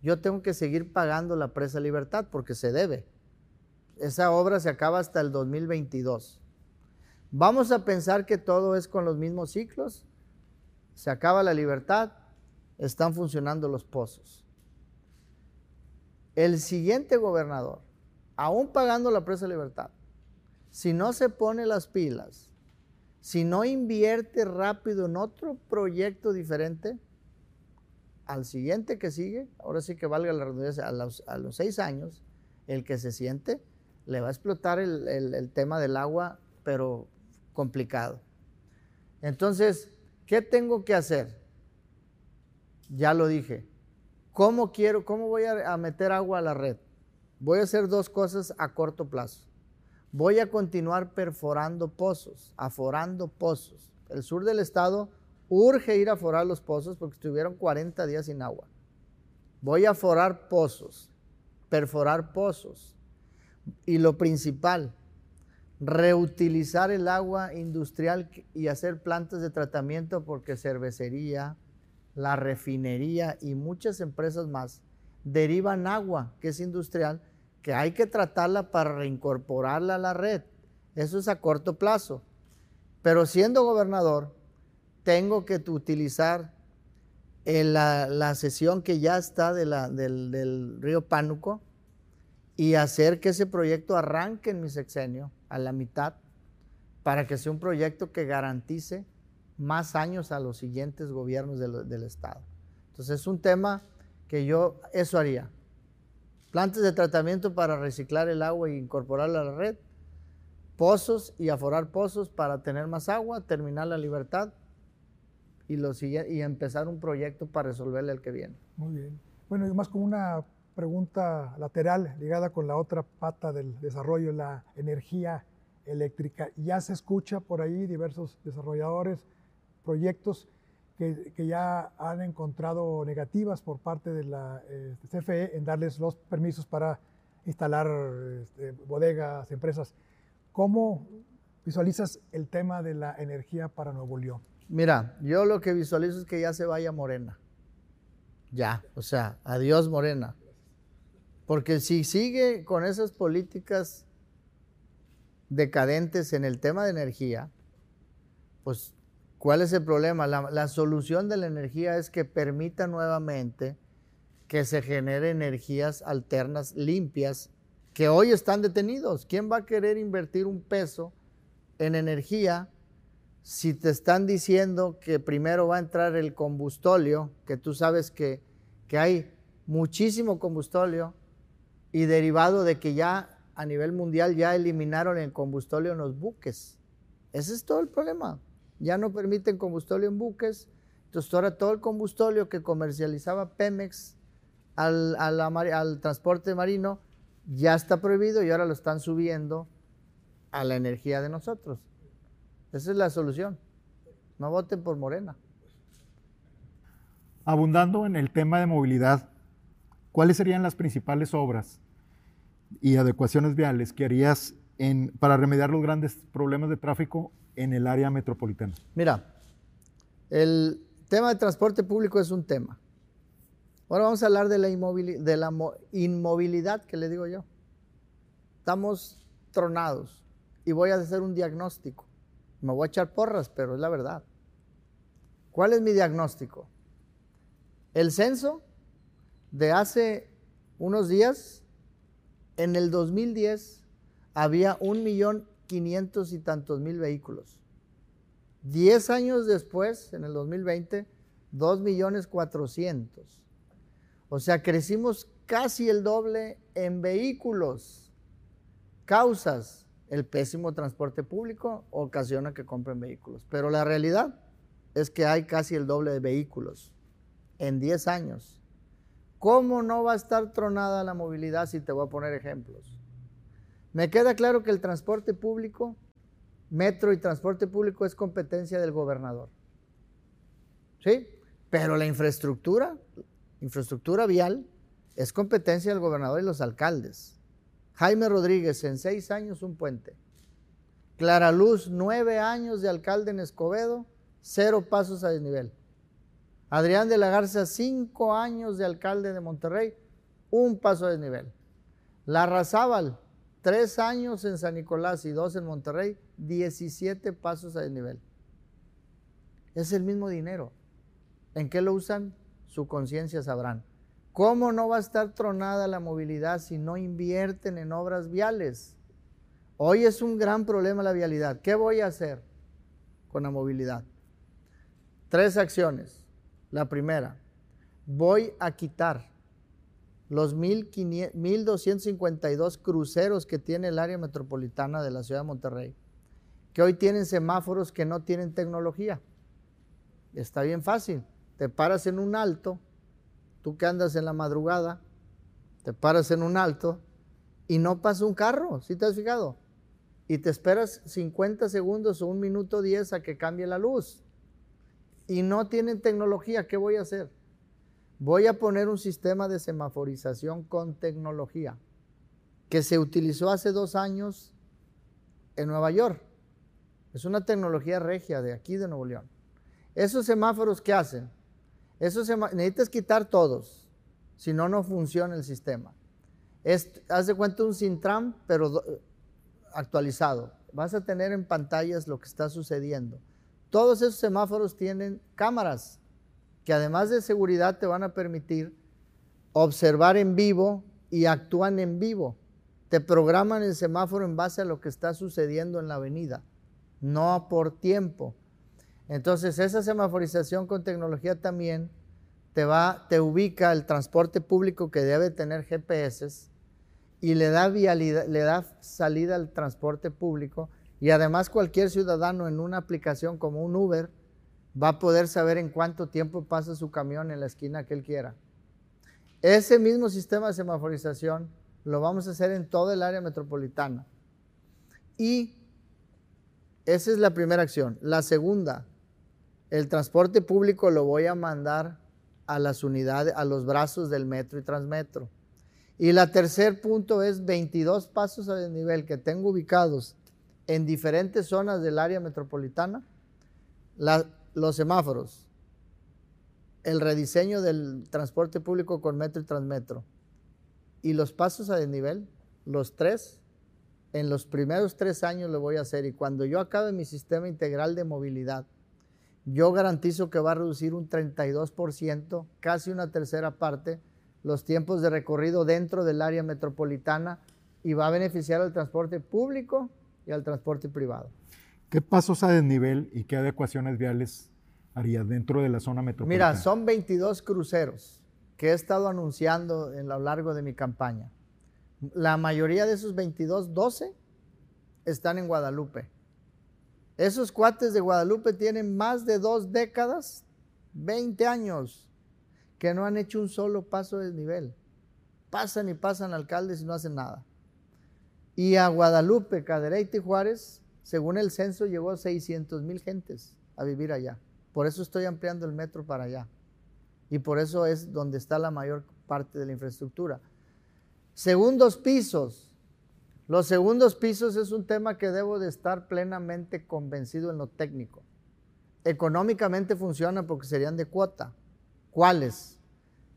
yo tengo que seguir pagando la presa libertad porque se debe. Esa obra se acaba hasta el 2022. Vamos a pensar que todo es con los mismos ciclos. Se acaba la libertad, están funcionando los pozos. El siguiente gobernador, aún pagando la presa libertad, si no se pone las pilas si no invierte rápido en otro proyecto diferente, al siguiente que sigue, ahora sí que valga la redundancia, a los, seis años, el que se siente, le va a explotar el, tema del agua, pero complicado. Entonces, ¿qué tengo que hacer? Ya lo dije. ¿Cómo quiero, cómo voy a meter agua a la red? Voy a hacer dos cosas a corto plazo. Voy a continuar perforando pozos, aforando pozos. El sur del estado urge ir a forar los pozos porque estuvieron 40 días sin agua. Voy a forar pozos, perforar pozos. Y lo principal, reutilizar el agua industrial y hacer plantas de tratamiento porque cervecería, la refinería y muchas empresas más derivan agua que es industrial que hay que tratarla para reincorporarla a la red. Eso es a corto plazo. Pero siendo gobernador, tengo que utilizar la, sesión que ya está del, del río Pánuco y hacer que ese proyecto arranque en mi sexenio a la mitad para que sea un proyecto que garantice más años a los siguientes gobiernos del, del Estado. Entonces es un tema que yo eso haría plantas de tratamiento para reciclar el agua e incorporarla a la red, pozos y aforar pozos para tener más agua, terminar la libertad y, empezar un proyecto para resolverle el que viene. Muy bien. Bueno, y más como una pregunta lateral ligada con la otra pata del desarrollo, la energía eléctrica. Ya se escucha por ahí diversos desarrolladores, proyectos que, ya han encontrado negativas por parte de la este, CFE en darles los permisos para instalar este, bodegas, empresas. ¿Cómo visualizas el tema de la energía para Nuevo León? Mira, yo lo que visualizo es que ya se vaya Morena. Ya, o sea, adiós Morena. Porque si sigue con esas políticas decadentes en el tema de energía, pues, ¿cuál es el problema? La, solución de la energía es que permita nuevamente que se genere energías alternas limpias que hoy están detenidos. ¿Quién va a querer invertir un peso en energía si te están diciendo que primero va a entrar el combustóleo, que tú sabes que, que hay muchísimo combustóleo y derivado de que ya a nivel mundial ya eliminaron el combustóleo en los buques? Ese es todo el problema. Ya no permiten combustóleo en buques. Entonces ahora todo el combustóleo que comercializaba Pemex al, transporte marino ya está prohibido y ahora lo están subiendo a la energía de nosotros. Esa es la solución. No voten por Morena. Abundando en el tema de movilidad, ¿cuáles serían las principales obras y adecuaciones viales que harías para remediar los grandes problemas de tráfico en el área metropolitana? Mira, el tema de transporte público es un tema. Ahora vamos a hablar de la, inmovilidad que le digo yo. Estamos tronados y voy a hacer un diagnóstico. Me voy a echar porras, pero es la verdad. ¿Cuál es mi diagnóstico? El censo de hace unos días, en el 2010, había un millón quinientos y tantos mil vehículos. Diez años después, en el 2020, dos millones cuatrocientos. O sea, crecimos casi el doble en vehículos. Causas, el pésimo transporte público ocasiona que compren vehículos. Pero la realidad es que hay casi el doble de vehículos en 10 años. ¿Cómo no va a estar tronada la movilidad si te voy a poner ejemplos? Me queda claro que el transporte público, metro y transporte público es competencia del gobernador. ¿Sí? Pero la infraestructura, infraestructura vial es competencia del gobernador y los alcaldes. Jaime Rodríguez, en seis años un puente. Clara Luz, nueve años de alcalde en Escobedo, cero pasos a desnivel. Adrián de la Garza, cinco años de alcalde de Monterrey, un paso a desnivel. Larrazábal, tres años en San Nicolás y dos en Monterrey, 17 pasos a desnivel. Es el mismo dinero. ¿En qué lo usan? su conciencia sabrán. ¿Cómo no va a estar tronada la movilidad si no invierten en obras viales? Hoy es un gran problema la vialidad. ¿Qué voy a hacer con la movilidad? Tres acciones. La primera, voy a quitar los 1.252 cruceros que tiene el área metropolitana de la ciudad de Monterrey, que hoy tienen semáforos que no tienen tecnología. Está bien fácil te paras en un alto, tú que andas en la madrugada, te paras en un alto y no pasa un carro, ¿sí te has fijado? Y te esperas 50 segundos o un minuto 10 a que cambie la luz. Y no tienen tecnología, ¿qué voy a hacer? Voy a poner un sistema de semaforización con tecnología que se utilizó hace dos años en Nueva York. Es una tecnología regia de aquí de Nuevo León. Esos semáforos, ¿qué hacen? Eso se, necesitas quitar todos, si no, no funciona el sistema. Es, haz de cuenta un Sintram, pero actualizado. Vas a tener en pantallas lo que está sucediendo. Todos esos semáforos tienen cámaras que además de seguridad te van a permitir observar en vivo y actúan en vivo. Te programan el semáforo en base a lo que está sucediendo en la avenida, no por tiempo. Entonces, esa semaforización con tecnología también te ubica el transporte público que debe tener GPS y le da salida al transporte público y además cualquier ciudadano en una aplicación como un Uber va a poder saber en cuánto tiempo pasa su camión en la esquina que él quiera. Ese mismo sistema de semaforización lo vamos a hacer en todo el área metropolitana. Y esa es la primera acción. La segunda, el transporte público lo voy a mandar a las unidades, a los brazos del metro y transmetro. Y la tercer punto es 22 pasos a desnivel que tengo ubicados en diferentes zonas del área metropolitana. Los semáforos, el rediseño del transporte público con metro y transmetro y los pasos a desnivel, los tres, en los primeros tres años lo voy a hacer y cuando yo acabe mi sistema integral de movilidad, yo garantizo que va a reducir un 32%, casi una tercera parte, los tiempos de recorrido dentro del área metropolitana y va a beneficiar al transporte público y al transporte privado. ¿Qué pasos a desnivel y qué adecuaciones viales haría dentro de la zona metropolitana? Mira, son 22 cruceros que he estado anunciando a lo largo de mi campaña. La mayoría de esos 22, 12 están en Guadalupe. Esos cuates de Guadalupe tienen más de dos décadas, 20 años, que no han hecho un solo paso de nivel. Pasan y pasan alcaldes y no hacen nada. Y a Guadalupe, Cadereyta y Juárez, según el censo, llegó 600 mil gentes a vivir allá. Por eso estoy ampliando el metro para allá. Y por eso es donde está la mayor parte de la infraestructura. Segundos pisos. Los segundos pisos es un tema que debo de estar plenamente convencido en lo técnico. Económicamente funciona porque serían de cuota. ¿Cuáles?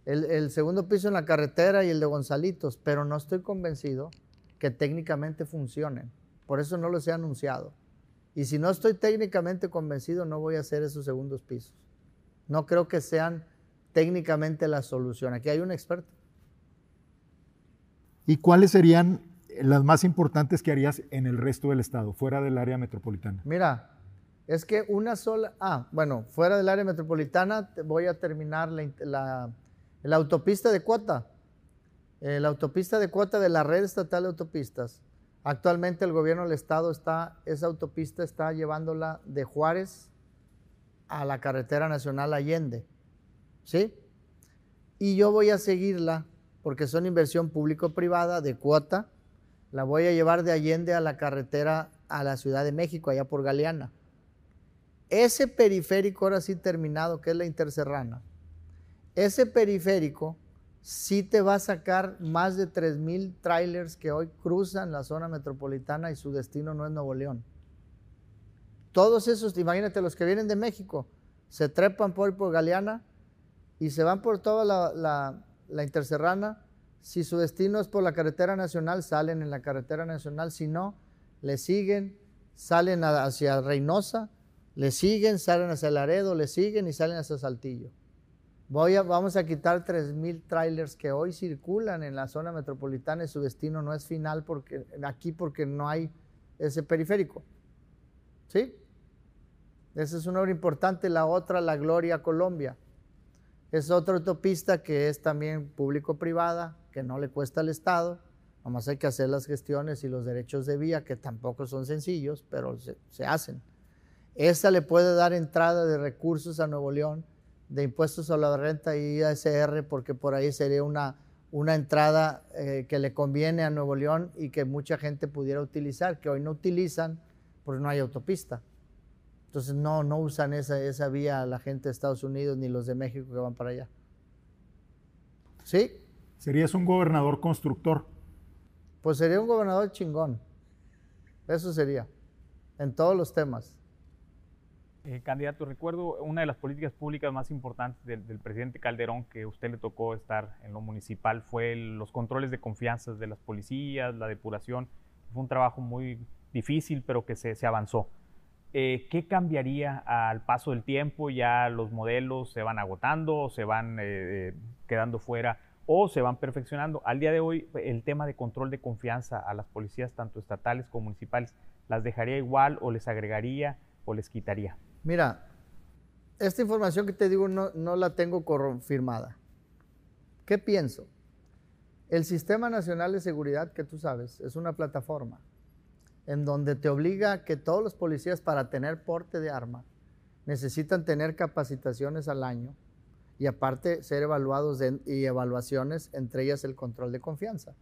El, el, segundo piso en la carretera y el de Gonzalitos, pero no estoy convencido que técnicamente funcionen. Por eso no los he anunciado. Y si no estoy técnicamente convencido, no voy a hacer esos segundos pisos. No creo que sean técnicamente la solución. Aquí hay un experto. ¿Y cuáles serían las más importantes que harías en el resto del estado, fuera del área metropolitana? Mira, es que una sola, ah, bueno, fuera del área metropolitana voy a terminar la, la, autopista de cuota, eh, la autopista de cuota de la red estatal de autopistas. Actualmente el gobierno del estado está, esa autopista está llevándola de Juárez a la carretera nacional Allende, ¿sí? Y yo voy a seguirla porque son inversión público-privada de cuota, la voy a llevar de Allende a la carretera a la Ciudad de México, allá por Galeana. Ese periférico ahora sí terminado, que es la Interserrana, ese periférico sí te va a sacar más de 3.000 trailers que hoy cruzan la zona metropolitana y su destino no es Nuevo León. Todos esos, imagínate, los que vienen de México, se trepan por, por Galeana y se van por toda la, la, la Interserrana. Si su destino es por la carretera nacional, salen en la carretera nacional. Si no, le siguen, salen hacia Reynosa, le siguen, salen hacia Laredo, le siguen y salen hacia Saltillo. Voy a, vamos a quitar 3.000 trailers que hoy circulan en la zona metropolitana y su destino no es final porque, aquí porque no hay ese periférico. ¿Sí? Esa es una obra importante. La otra, la Gloria Colombia. Es otra autopista que es también público-privada, que no le cuesta al Estado. Nomás hay que hacer las gestiones y los derechos de vía, que tampoco son sencillos, pero se, se hacen. Esa le puede dar entrada de recursos a Nuevo León de impuestos a la renta y ISR, porque por ahí sería una, una entrada eh, que le conviene a Nuevo León y que mucha gente pudiera utilizar, que hoy no utilizan porque no hay autopista. Entonces no, no usan esa, esa vía la gente de Estados Unidos ni los de México que van para allá. ¿Sí? ¿Serías un gobernador constructor? Pues sería un gobernador chingón. Eso sería, en todos los temas. Eh, candidato, recuerdo una de las políticas públicas más importantes del, del, presidente Calderón que usted le tocó estar en lo municipal fue el, los controles de confianza de las policías, la depuración. Fue un trabajo muy difícil, pero que se, se avanzó. Eh, ¿Qué cambiaría al paso del tiempo? ¿Ya los modelos se van agotando, se van eh, quedando fuera o se van perfeccionando? Al día de hoy, el tema de control de confianza a las policías, tanto estatales como municipales, ¿las dejaría igual o les agregaría o les quitaría? Mira, esta información que te digo no, la tengo confirmada. ¿Qué pienso? El Sistema Nacional de Seguridad, que tú sabes, es una plataforma en donde te obliga que todos los policías para tener porte de arma necesitan tener capacitaciones al año y aparte ser evaluados y evaluaciones, entre ellas el control de confianza.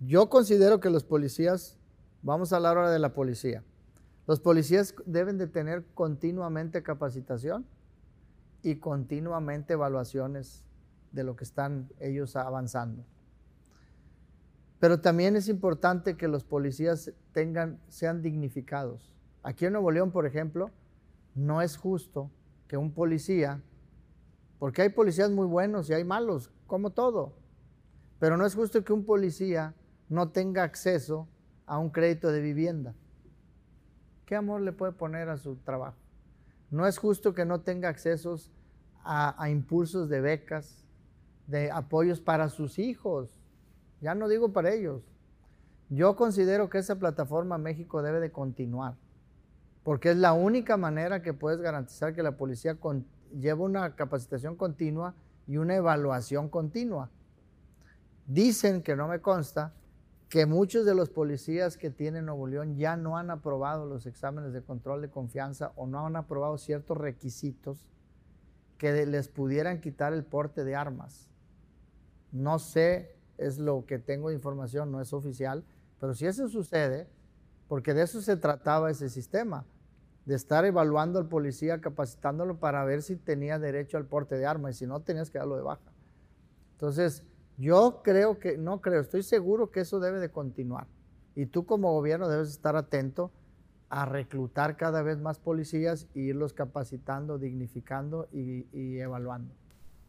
Yo considero que los policías, vamos a hablar ahora de la policía, los policías deben de tener continuamente capacitación y continuamente evaluaciones de lo que están ellos avanzando. Pero también es importante que los policías sean dignificados. Aquí en Nuevo León, por ejemplo, no es justo que un policía, porque hay policías muy buenos y hay malos, como todo, pero no es justo que un policía no tenga acceso a un crédito de vivienda. ¿Qué amor le puede poner a su trabajo? No es justo que no tenga accesos a, impulsos de becas, de apoyos para sus hijos. Ya no digo para ellos. Yo considero que esa plataforma México debe de continuar, porque es la única manera que puedes garantizar que la policía lleve una capacitación continua y una evaluación continua. Dicen que no me consta que muchos de los policías que tienen Nuevo León ya no han aprobado los exámenes de control de confianza o no han aprobado ciertos requisitos que les pudieran quitar el porte de armas. No sé, es lo que tengo de información, no es oficial, pero si eso sucede, porque de eso se trataba ese sistema, de estar evaluando al policía, capacitándolo para ver si tenía derecho al porte de armas y si no tenías que darlo de baja. Entonces, yo creo que, no creo, estoy seguro que eso debe de continuar. Y tú como gobierno debes estar atento a reclutar cada vez más policías e irlos capacitando, dignificando y evaluando.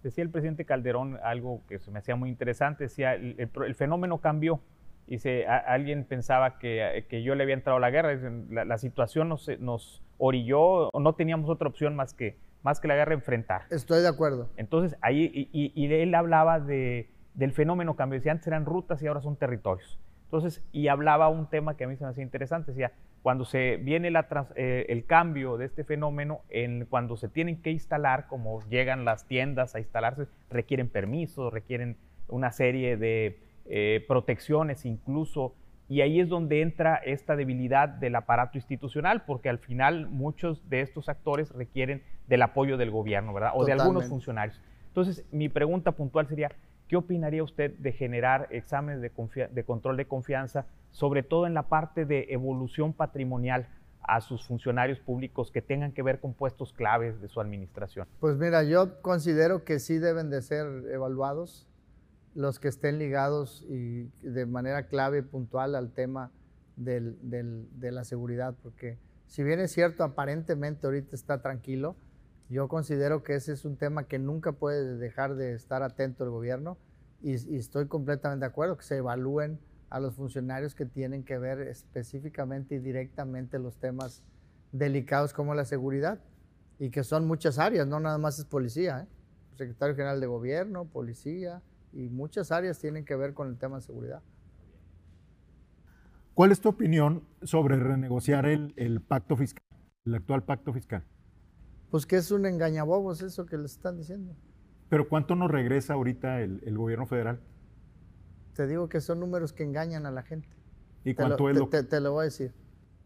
Decía el presidente Calderón algo que se me hacía muy interesante, decía, el, fenómeno cambió. Y alguien pensaba que, que, yo le había entrado a la guerra, la, situación nos, nos orilló, no teníamos otra opción más que, más que la guerra enfrentar. Estoy de acuerdo. Entonces, ahí, y, y él hablaba de, del fenómeno cambio, decía, antes eran rutas y ahora son territorios. Entonces, y hablaba un tema que a mí se me hacía interesante, decía, cuando se viene eh, el cambio de este fenómeno, en, cuando se tienen que instalar, como llegan las tiendas a instalarse, requieren permisos, requieren una serie de eh, protecciones incluso, y ahí es donde entra esta debilidad del aparato institucional, porque al final muchos de estos actores requieren del apoyo del gobierno, ¿verdad? O de algunos funcionarios. Entonces, mi pregunta puntual sería, ¿Qué opinaría usted de generar exámenes de, control de confianza, sobre todo en la parte de evolución patrimonial a sus funcionarios públicos que tengan que ver con puestos claves de su administración? Pues mira, yo considero que sí deben de ser evaluados los que estén ligados y de manera clave y puntual al tema de la seguridad, porque si bien es cierto, aparentemente ahorita está tranquilo, yo considero que ese es un tema que nunca puede dejar de estar atento el gobierno y, estoy completamente de acuerdo que se evalúen a los funcionarios que tienen que ver específicamente y directamente los temas delicados como la seguridad y que son muchas áreas, no nada más es policía, ¿eh? secretario general de gobierno, policía y muchas áreas tienen que ver con el tema de seguridad. ¿Cuál es tu opinión sobre renegociar el, el pacto fiscal, el actual pacto fiscal? Pues que es un engañabobos eso que les están diciendo. Pero ¿cuánto nos regresa ahorita el, gobierno federal? Te digo que son números que engañan a la gente. ¿Y cuánto es lo te, te, lo voy a decir.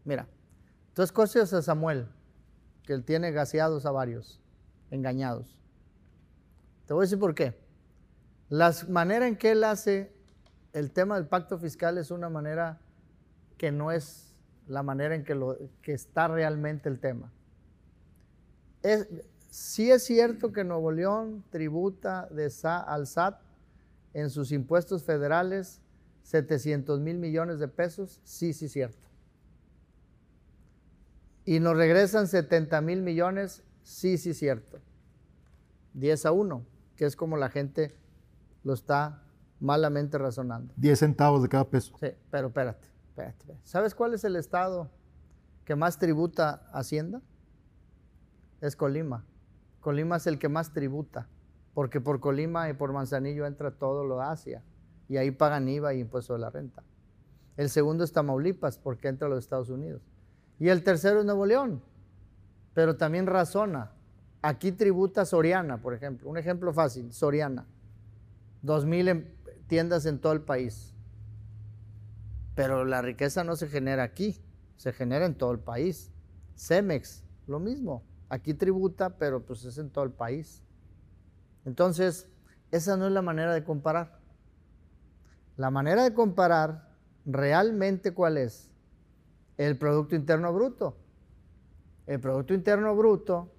Mira, tú escoges a Samuel, que él tiene gaseados a varios, engañados. Te voy a decir por qué. La manera en que él hace el tema del pacto fiscal es una manera que no es la manera en que, lo, que está realmente el tema es, sí es cierto que Nuevo León tributa de al SAT en sus impuestos federales 700 mil millones de pesos, sí, sí es cierto. Y nos regresan 70 mil millones, sí, sí es cierto. 10 a 1, que es como la gente lo está malamente razonando. 10 centavos de cada peso. Sí, pero espérate, espérate. ¿Sabes cuál es el estado que más tributa Hacienda? Es Colima. Colima es el que más tributa, porque por Colima y por Manzanillo entra todo lo de Asia, y ahí pagan IVA y impuesto de la renta. El segundo es Tamaulipas, porque entra a los Estados Unidos. Y el tercero es Nuevo León, pero también razona. Aquí tributa Soriana, por ejemplo. Un ejemplo fácil, Soriana. Dos mil em, tiendas en todo el país. Pero la riqueza no se genera aquí, se genera en todo el país. Cemex, lo mismo. Aquí tributa, pero pues es en todo el país. Entonces, esa no es la manera de comparar. La manera de comparar realmente cuál es? El Producto Interno Bruto. El Producto Interno Bruto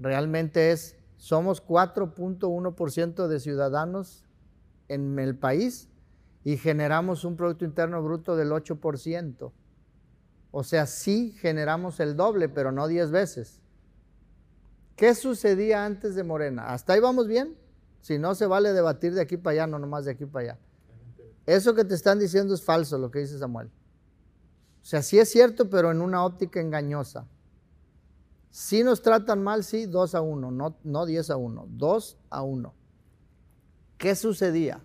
realmente es, somos 4.1% de ciudadanos en el país y generamos un Producto Interno Bruto del 8%. O sea, sí generamos el doble, pero no 10 veces. ¿Qué sucedía antes de Morena? ¿Hasta ahí vamos bien? Si no, se vale debatir de aquí para allá, no nomás de aquí para allá. Eso que te están diciendo es falso, lo que dice Samuel. O sea, sí es cierto, pero en una óptica engañosa. Si nos tratan mal, sí, 2 a 1, no, no 10 a 1, 2 a 1. ¿Qué sucedía?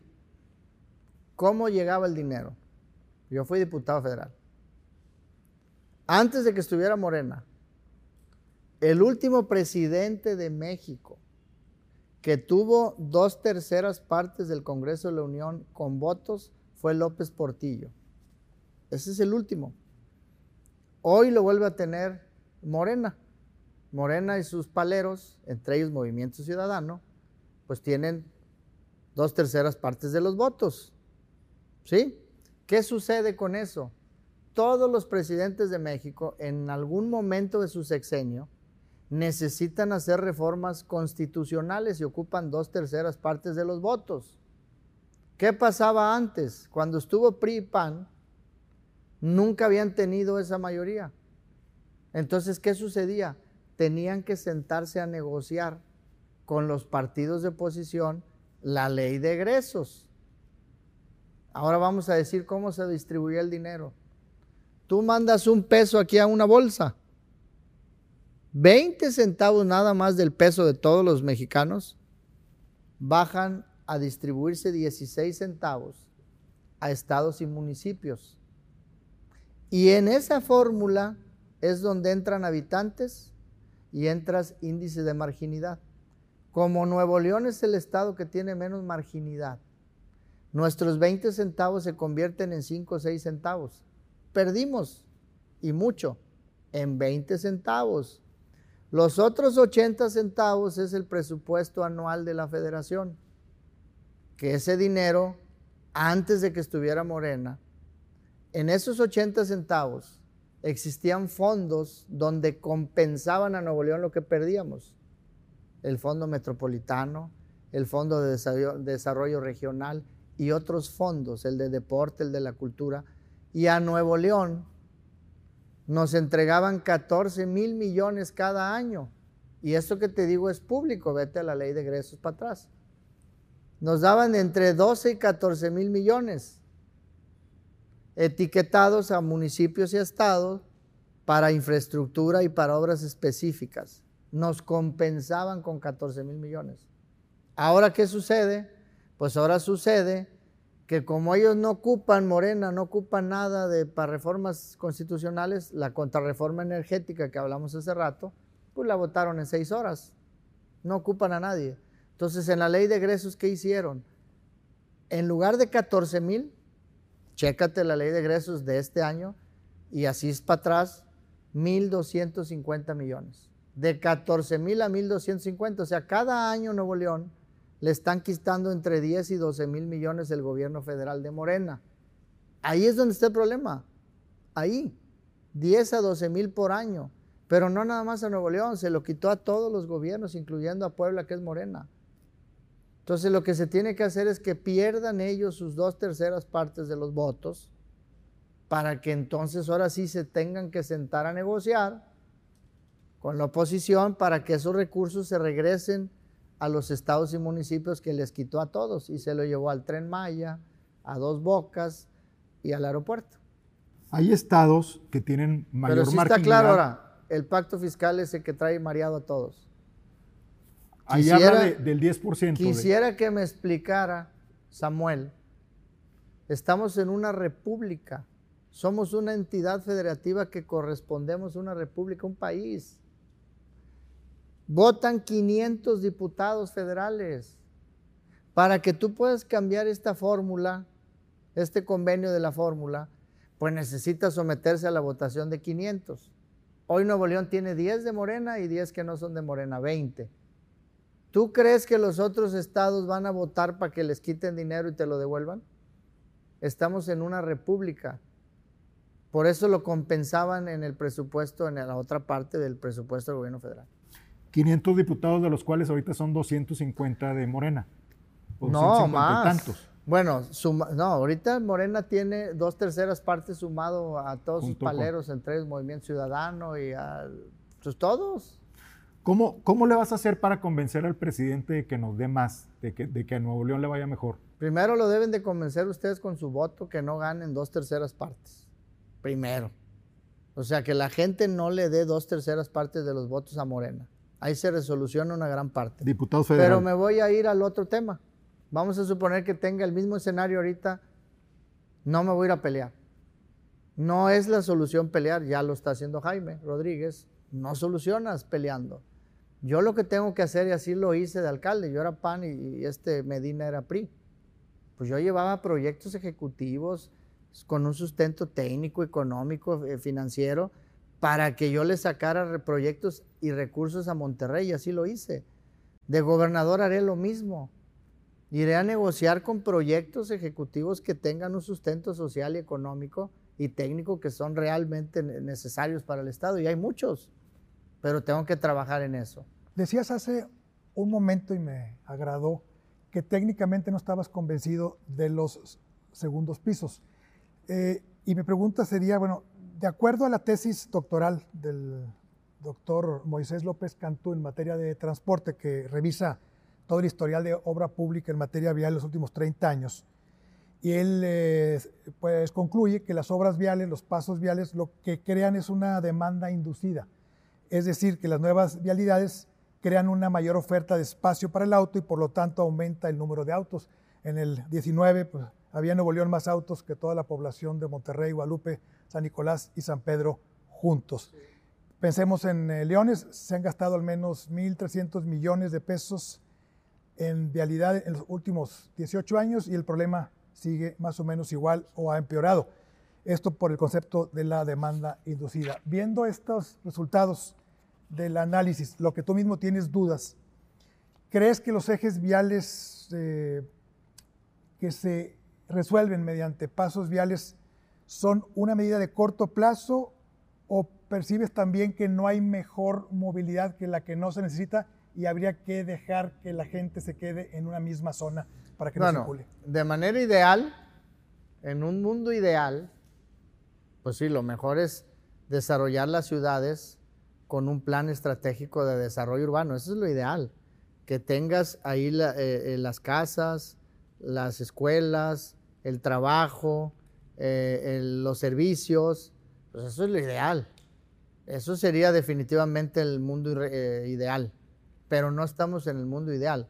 ¿Cómo llegaba el dinero? Yo fui diputado federal. Antes de que estuviera Morena, el último presidente de México que tuvo dos terceras partes del Congreso de la Unión con votos fue López Portillo. Ese es el último. Hoy lo vuelve a tener Morena. Morena y sus paleros, entre ellos Movimiento Ciudadano, pues tienen dos terceras partes de los votos. ¿Sí? ¿Qué sucede con eso? Todos los presidentes de México en algún momento de su sexenio necesitan hacer reformas constitucionales y ocupan dos terceras partes de los votos. ¿Qué pasaba antes? Cuando estuvo PRI y PAN, nunca habían tenido esa mayoría. Entonces, ¿qué sucedía? Tenían que sentarse a negociar con los partidos de oposición la ley de egresos. Ahora vamos a decir cómo se distribuye el dinero. Tú mandas un peso aquí a una bolsa. 20 centavos nada más del peso de todos los mexicanos bajan a distribuirse 16 centavos a estados y municipios. Y en esa fórmula es donde entran habitantes y entras índice de marginidad. Como Nuevo León es el estado que tiene menos marginidad, nuestros 20 centavos se convierten en 5 o 6 centavos. Perdimos, y mucho, en 20 centavos. Los otros 80 centavos es el presupuesto anual de la federación, que ese dinero, antes de que estuviera Morena, en esos 80 centavos existían fondos donde compensaban a Nuevo León lo que perdíamos. El Fondo Metropolitano, el Fondo de Desarrollo, Regional y otros fondos, el de deporte, el de la cultura. Y a Nuevo León nos entregaban 14 mil millones cada año. Y esto que te digo es público, vete a la ley de egresos para atrás. Nos daban entre 12 y 14 mil millones etiquetados a municipios y estados para infraestructura y para obras específicas. Nos compensaban con 14 mil millones. Ahora, ¿qué sucede? Pues ahora sucede que como ellos no ocupan, Morena, no ocupan nada de, para reformas constitucionales, la contrarreforma energética que hablamos hace rato, pues la votaron en seis horas. No ocupan a nadie. Entonces, en la ley de egresos, ¿qué hicieron? En lugar de 14 mil, chécate la ley de egresos de este año y así es para atrás, 1.250 millones. De 14 mil a 1.250, o sea, cada año Nuevo León le están quitando entre 10 y 12 mil millones el gobierno federal de Morena. Ahí es donde está el problema. Ahí. 10 a 12 mil por año. Pero no nada más a Nuevo León, se lo quitó a todos los gobiernos, incluyendo a Puebla, que es Morena. Entonces lo que se tiene que hacer es que pierdan ellos sus dos terceras partes de los votos para que entonces ahora sí se tengan que sentar a negociar con la oposición para que esos recursos se regresen a los estados y municipios que les quitó a todos y se lo llevó al tren Maya, a Dos Bocas y al aeropuerto. Hay estados que tienen mayor Pero sí está claro ahora, el pacto fiscal es el que trae mareado a todos. Ahí habla del 10%. Quisiera que me explicara, Samuel, estamos en una república, somos una entidad federativa que correspondemos a una república, un país. Votan 500 diputados federales. Para que tú puedas cambiar esta fórmula, este convenio de la fórmula, pues necesita someterse a la votación de 500. Hoy Nuevo León tiene 10 de Morena y 10 que no son de Morena, 20. ¿Tú crees que los otros estados van a votar para que les quiten dinero y te lo devuelvan? Estamos en una república. Por eso lo compensaban en el presupuesto, en la otra parte del presupuesto del gobierno federal. 500 diputados, de los cuales ahorita son 250 de Morena. no, más. Tantos. Bueno, no, ahorita Morena tiene dos terceras partes sumado a todos sus paleros, entre ellos Movimiento Ciudadano y a pues, todos. ¿Cómo, ¿Cómo le vas a hacer para convencer al presidente de que nos dé más, de que, de que a Nuevo León le vaya mejor? Primero lo deben de convencer ustedes con su voto que no ganen dos terceras partes. Primero. O sea, que la gente no le dé dos terceras partes de los votos a Morena. Ahí se resoluciona una gran parte. Diputados federales. Pero me voy a ir al otro tema. Vamos a suponer que tenga el mismo escenario ahorita. No me voy a ir a pelear. No es la solución pelear, ya lo está haciendo Jaime Rodríguez. No solucionas peleando. Yo lo que tengo que hacer, y así lo hice de alcalde, yo era PAN y, este Medina era PRI. Pues yo llevaba proyectos ejecutivos con un sustento técnico, económico, eh, financiero, para que yo le sacara proyectos y recursos a Monterrey, y así lo hice. De gobernador haré lo mismo. Iré a negociar con proyectos ejecutivos que tengan un sustento social y económico y técnico que son realmente necesarios para el Estado, y hay muchos pero tengo que trabajar en eso. Decías hace un momento y me agradó que técnicamente no estabas convencido de los segundos pisos. Eh, y mi pregunta sería, bueno, de acuerdo a la tesis doctoral del doctor Moisés López Cantú en materia de transporte, que revisa todo el historial de obra pública en materia vial en los últimos 30 años, y él eh, pues concluye que las obras viales, los pasos viales, lo que crean es una demanda inducida es decir, que las nuevas vialidades crean una mayor oferta de espacio para el auto y por lo tanto aumenta el número de autos. En el 19 pues, había en Nuevo León más autos que toda la población de Monterrey, Guadalupe, San Nicolás y San Pedro juntos. Pensemos en eh, Leones, se han gastado al menos 1.300 millones de pesos en vialidad en los últimos 18 años y el problema sigue más o menos igual o ha empeorado. Esto por el concepto de la demanda inducida. Viendo estos resultados, del análisis, lo que tú mismo tienes dudas, ¿crees que los ejes viales eh, que se resuelven mediante pasos viales son una medida de corto plazo o percibes también que no hay mejor movilidad que la que no se necesita y habría que dejar que la gente se quede en una misma zona para que no circule? De manera ideal, en un mundo ideal, pues sí, lo mejor es desarrollar las ciudades con un plan estratégico de desarrollo urbano. Eso es lo ideal, que tengas ahí eh, eh, las casas, las escuelas, el trabajo, eh, los servicios. Pues eso es lo ideal. Eso sería definitivamente el mundo ideal, pero no estamos en el mundo ideal.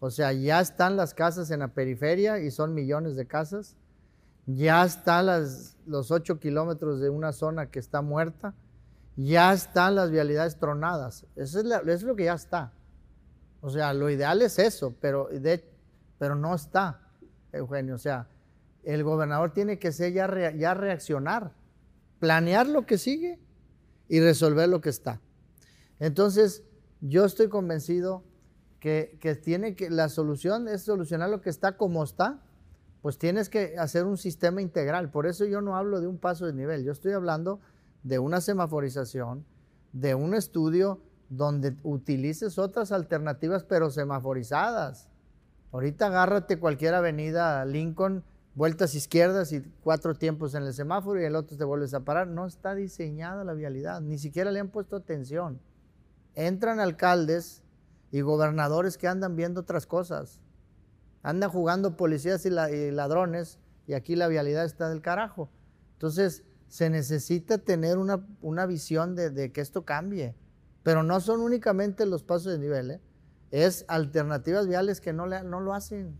O sea, ya están las casas en la periferia y son millones de casas. Ya están las, los ocho kilómetros de una zona que está muerta ya están las vialidades tronadas. Eso es, lo que ya está. O sea, lo ideal es eso, pero, pero no está, Eugenio. O sea, el gobernador tiene que ser ya, reaccionar, planear lo que sigue y resolver lo que está. Entonces, yo estoy convencido que, que, tiene que la solución es solucionar lo que está como está, pues tienes que hacer un sistema integral. Por eso yo no hablo de un paso de nivel, yo estoy hablando de una semaforización, de un estudio donde utilices otras alternativas pero semaforizadas. Ahorita agárrate cualquier avenida Lincoln, vueltas izquierdas y cuatro tiempos en el semáforo y el otro te vuelves a parar. No está diseñada la vialidad, ni siquiera le han puesto atención. Entran alcaldes y gobernadores que andan viendo otras cosas. Andan jugando policías y, y ladrones y aquí la vialidad está del carajo. Entonces, se necesita tener una, visión de, que esto cambie. Pero no son únicamente los pasos de nivel, ¿eh? es alternativas viales que no, no lo hacen.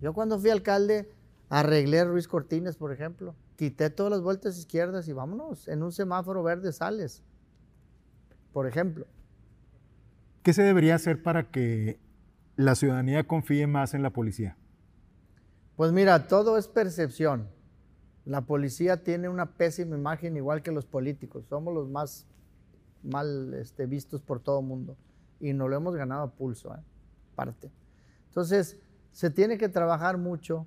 Yo cuando fui alcalde arreglé Ruiz Cortines, por ejemplo. Quité todas las vueltas izquierdas y vámonos, en un semáforo verde sales, por ejemplo. ¿Qué se debería hacer para que la ciudadanía confíe más en la policía? Pues mira, todo es percepción. La policía tiene una pésima imagen igual que los políticos. Somos los más mal este, vistos por todo el mundo. Y no lo hemos ganado a pulso, ¿eh? parte. Entonces, se tiene que trabajar mucho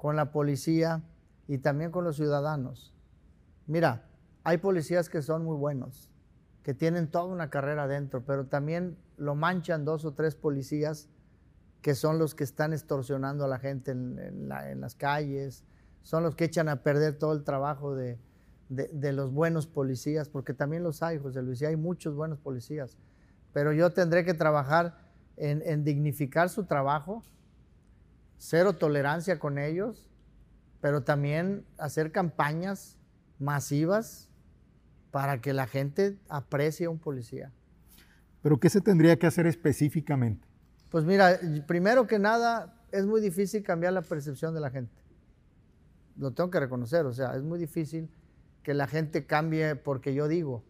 con la policía y también con los ciudadanos. Mira, hay policías que son muy buenos, que tienen toda una carrera adentro, pero también lo manchan dos o tres policías que son los que están extorsionando a la gente en las calles, son los que echan a perder todo el trabajo de, los buenos policías, porque también los hay, José Luis, hay muchos buenos policías. pero yo tendré que trabajar en dignificar su trabajo, cero tolerancia con ellos, pero también hacer campañas masivas para que la gente aprecie a un policía. ¿Pero qué se tendría que hacer específicamente? Pues mira, primero que nada, es muy difícil cambiar la percepción de la gente. Lo tengo que reconocer, o sea, es muy difícil que la gente cambie porque yo digo.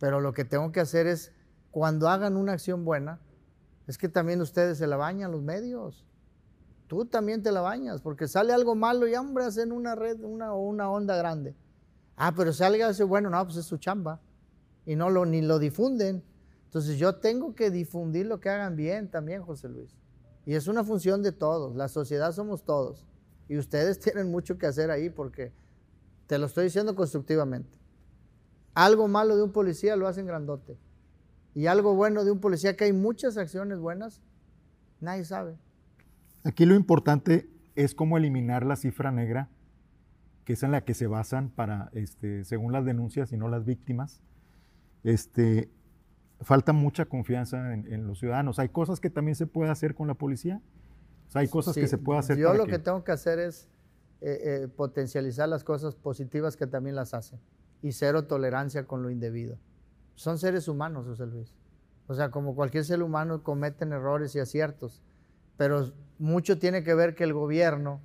Pero lo que tengo que hacer es, cuando hagan una acción buena, es que también ustedes se la bañan los medios. Tú también te la bañas, porque sale algo malo y hombre hacen una red, una, una onda grande. Ah, pero salga ese bueno, no, pues es su chamba. Y no lo, ni lo difunden. Entonces yo tengo que difundir lo que hagan bien también, José Luis. Y es una función de todos. La sociedad somos todos. Y ustedes tienen mucho que hacer ahí porque te lo estoy diciendo constructivamente. Algo malo de un policía lo hacen grandote. Y algo bueno de un policía, que hay muchas acciones buenas, nadie sabe. Aquí lo importante es cómo eliminar la cifra negra, que es en la que se basan para, este, según las denuncias y no las víctimas. Este, falta mucha confianza en, los ciudadanos. Hay cosas que también se puede hacer con la policía. hay cosas que se puede hacer. Yo lo que... tengo que hacer es eh, eh, potencializar las cosas positivas que también las hacen y cero tolerancia con lo indebido. Son seres humanos, José Luis. O sea, como cualquier ser humano cometen errores y aciertos, pero mucho tiene que ver que el gobierno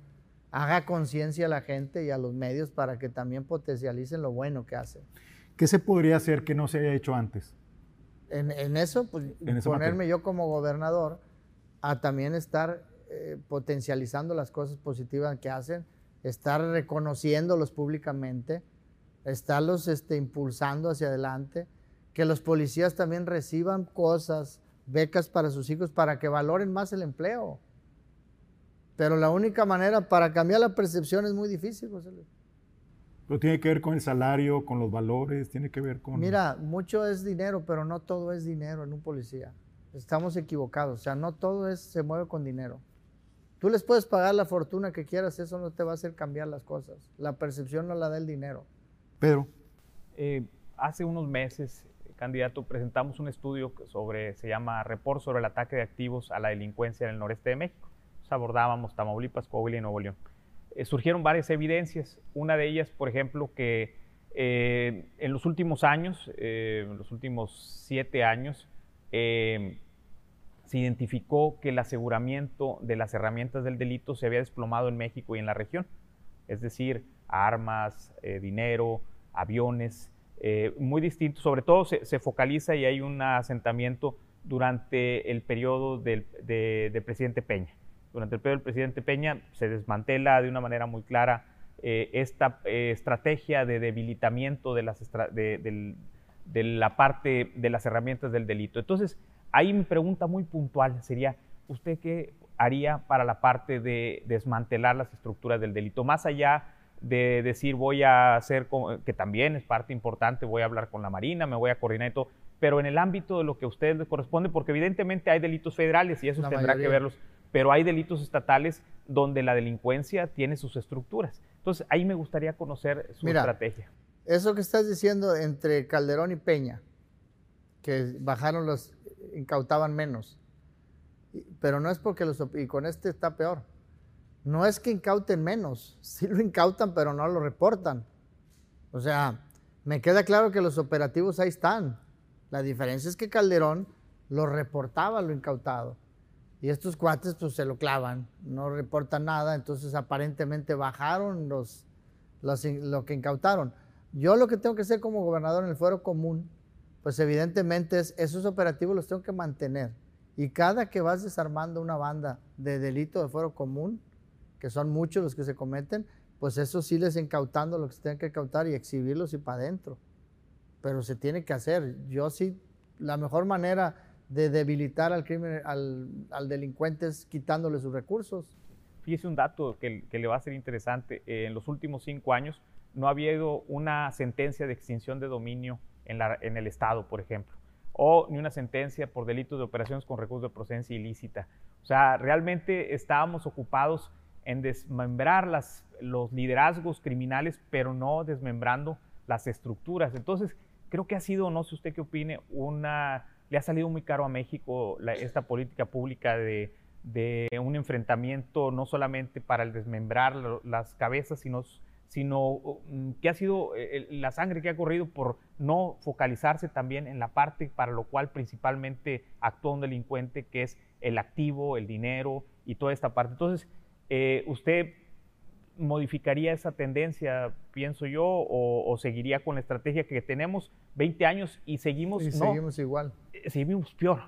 haga conciencia a la gente y a los medios para que también potencialicen lo bueno que hacen. ¿Qué se podría hacer que no se haya hecho antes? En, eso, pues ponerme yo como gobernador a también estar eh, potencializando las cosas positivas que hacen, estar reconociéndolos públicamente, estarlos este, impulsando hacia adelante, que los policías también reciban cosas, becas para sus hijos, para que valoren más el empleo. Pero la única manera para cambiar la percepción es muy difícil, José Luis. Pero tiene que ver con el salario, con los valores, tiene que ver con... Mira, mucho es dinero, pero no todo es dinero en un policía. Estamos equivocados, o sea, no todo es, se mueve con dinero. Tú les puedes pagar la fortuna que quieras, eso no te va a hacer cambiar las cosas. La percepción no la da el dinero. Pedro. Eh, hace unos meses, candidato, presentamos un estudio sobre, se llama Report sobre el ataque de activos a la delincuencia en el noreste de México. Abordábamos Tamaulipas, Coahuila y Nuevo León. Eh, surgieron varias evidencias. Una de ellas, por ejemplo, que eh, en los últimos años, eh, en los últimos siete años, se identificó que el aseguramiento de las herramientas del delito se había desplomado en México y en la región. Es decir, armas, dinero, aviones, muy distintos. Sobre todo se, focaliza y hay un asentamiento durante el periodo del de presidente Peña durante el periodo del presidente Peña se desmantela de una manera muy clara eh, esta eh, estrategia de debilitamiento de, las de, la parte de las herramientas del delito. Entonces, ahí mi pregunta muy puntual sería, ¿usted qué haría para la parte de desmantelar las estructuras del delito? Más allá de decir voy a hacer, que también es parte importante, voy a hablar con la Marina, me voy a coordinar y todo, pero en el ámbito de lo que a usted le corresponde, porque evidentemente hay delitos federales y eso tendrá que verlos pero hay delitos estatales donde la delincuencia tiene sus estructuras. Entonces, ahí me gustaría conocer su estrategia. Eso que estás diciendo entre Calderón y Peña, que bajaron los, incautaban menos, pero no es porque los, y con este está peor, no es que incauten menos, sí lo incautan, pero no lo reportan. O sea, me queda claro que los operativos ahí están. La diferencia es que Calderón lo reportaba lo incautado. Y estos cuates pues se lo clavan, no reportan nada, entonces aparentemente bajaron los, lo que incautaron. Yo lo que tengo que hacer como gobernador en el fuero común, pues evidentemente es esos operativos los tengo que mantener. Y cada que vas desarmando una banda de delito de fuero común, que son muchos los que se cometen, pues eso sí les incautando lo que se tiene que incautar y exhibirlos y para adentro. Pero se tiene que hacer. Yo sí, la mejor manera de debilitar al crimen, al, al delincuente quitándole sus recursos. Fíjese un dato que, le va a ser interesante. en los últimos cinco años no ha habido una sentencia de extinción de dominio en, la, en el Estado, por ejemplo, o ni una sentencia por delitos de operaciones con recursos de procedencia ilícita. O sea, realmente estábamos ocupados en desmembrar las, los liderazgos criminales, pero no desmembrando las estructuras. Entonces, creo que ha sido, no sé usted qué opine, una le ha salido muy caro a México esta política pública de, un enfrentamiento no solamente para desmembrar las cabezas, sino, sino mm, que ha sido eh, la sangre que ha corrido por no focalizarse también en la parte para lo cual principalmente actúa un delincuente, que es el activo, el dinero y toda esta parte. Entonces, eh, ¿usted modificaría esa tendencia, pienso yo, o, seguiría con la estrategia que tenemos 20 años y seguimos... no, seguimos igual. Eh, seguimos peor.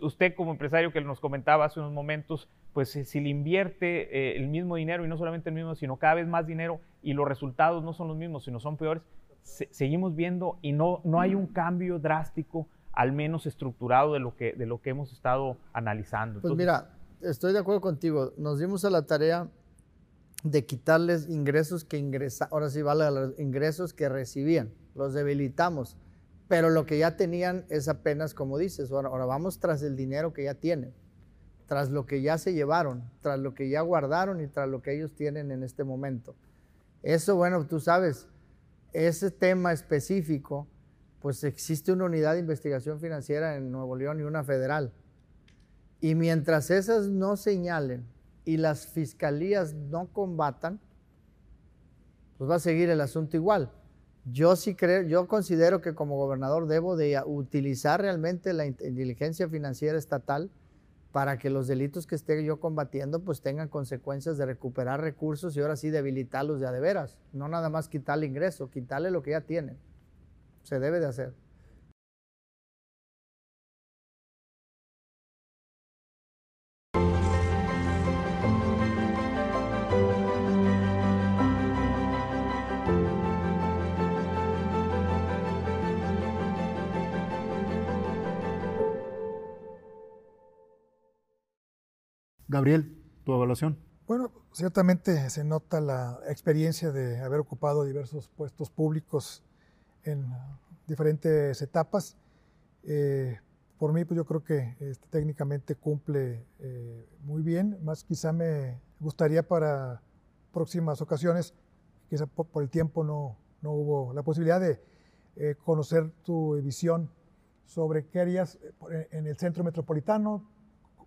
usted como empresario que nos comentaba hace unos momentos, pues eh, si le invierte el mismo dinero y no solamente el mismo, sino cada vez más dinero y los resultados no son los mismos, sino son peores, seguimos viendo y no, no hay un cambio drástico, al menos estructurado de lo que, de lo que hemos estado analizando. Pues mira, estoy de acuerdo contigo. Nos dimos a la tarea de quitarles ingresos que ingresan, ahora sí vale los ingresos que recibían, los debilitamos, pero lo que ya tenían es apenas como dices, ahora, ahora vamos tras el dinero que ya tienen, tras lo que ya se llevaron, tras lo que ya guardaron y tras lo que ellos tienen en este momento. Eso, bueno, tú sabes, ese tema específico, pues existe una unidad de investigación financiera en Nuevo León y una federal. Y mientras esas no señalen y las fiscalías no combatan, pues va a seguir el asunto igual. Yo sí creo, yo considero que como gobernador debo de utilizar realmente la inteligencia financiera estatal para que los delitos que esté yo combatiendo pues tengan consecuencias de recuperar recursos y ahora sí debilitarlos de a de veras. No nada más quitarle ingreso, quitarle lo que ya tienen. Se debe de hacer. Gabriel, tu evaluación. Bueno, ciertamente se nota la experiencia de haber ocupado diversos puestos públicos en diferentes etapas. Eh, por mí, pues yo creo que este, técnicamente cumple eh, muy bien, más quizá me gustaría para próximas ocasiones, quizá por, el tiempo no, no, hubo la posibilidad de eh, conocer tu visión sobre qué harías en el centro metropolitano,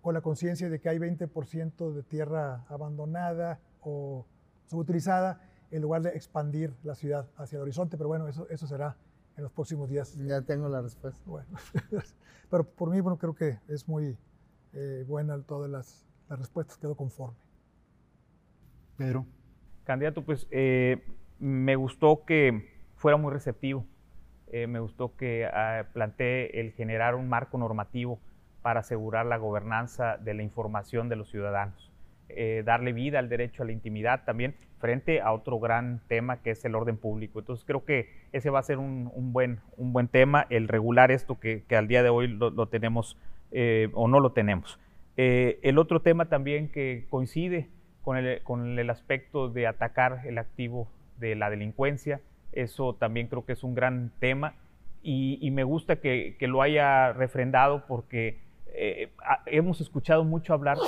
con la conciencia de que hay 20% de tierra abandonada o subutilizada, en lugar de expandir la ciudad hacia el horizonte. Pero bueno, eso, eso será en los próximos días. Ya tengo la respuesta. Bueno, pero por mí, bueno, creo que es muy eh, buena todas las, las, respuestas, quedo conforme. Pedro. Candidato, pues eh, me gustó que fuera muy receptivo. Eh, me gustó que ah, plantee el generar un marco normativo para asegurar la gobernanza de la información de los ciudadanos. Eh, darle vida al derecho a la intimidad también frente a otro gran tema que es el orden público. Entonces creo que ese va a ser un, buen, un buen tema, el regular esto que, al día de hoy lo, tenemos eh, o no lo tenemos. Eh, el otro tema también que coincide con el, con el aspecto de atacar el activo de la delincuencia, eso también creo que es un gran tema y, me gusta que, que, lo haya refrendado porque eh, hemos escuchado mucho hablar,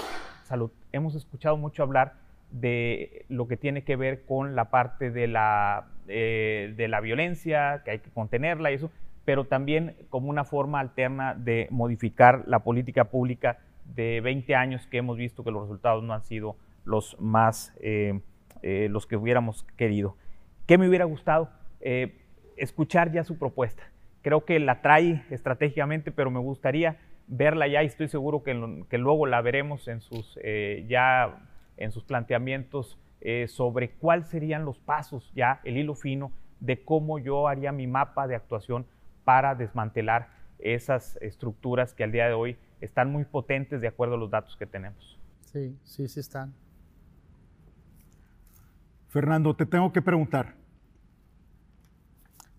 hemos escuchado mucho hablar de lo que tiene que ver con la parte de la, eh, de la violencia, que hay que contenerla y eso, pero también como una forma alterna de modificar la política pública de 20 años que hemos visto que los resultados no han sido los más, eh, los que hubiéramos querido. ¿Qué me hubiera gustado? escuchar ya su propuesta. Creo que la trae estratégicamente, pero me gustaría verla ya y estoy seguro que, que luego la veremos en sus, eh, ya en sus planteamientos eh, sobre cuáles serían los pasos, ya el hilo fino de cómo yo haría mi mapa de actuación para desmantelar esas estructuras que al día de hoy están muy potentes de acuerdo a los datos que tenemos. Sí, sí, sí están. Fernando, te tengo que preguntar.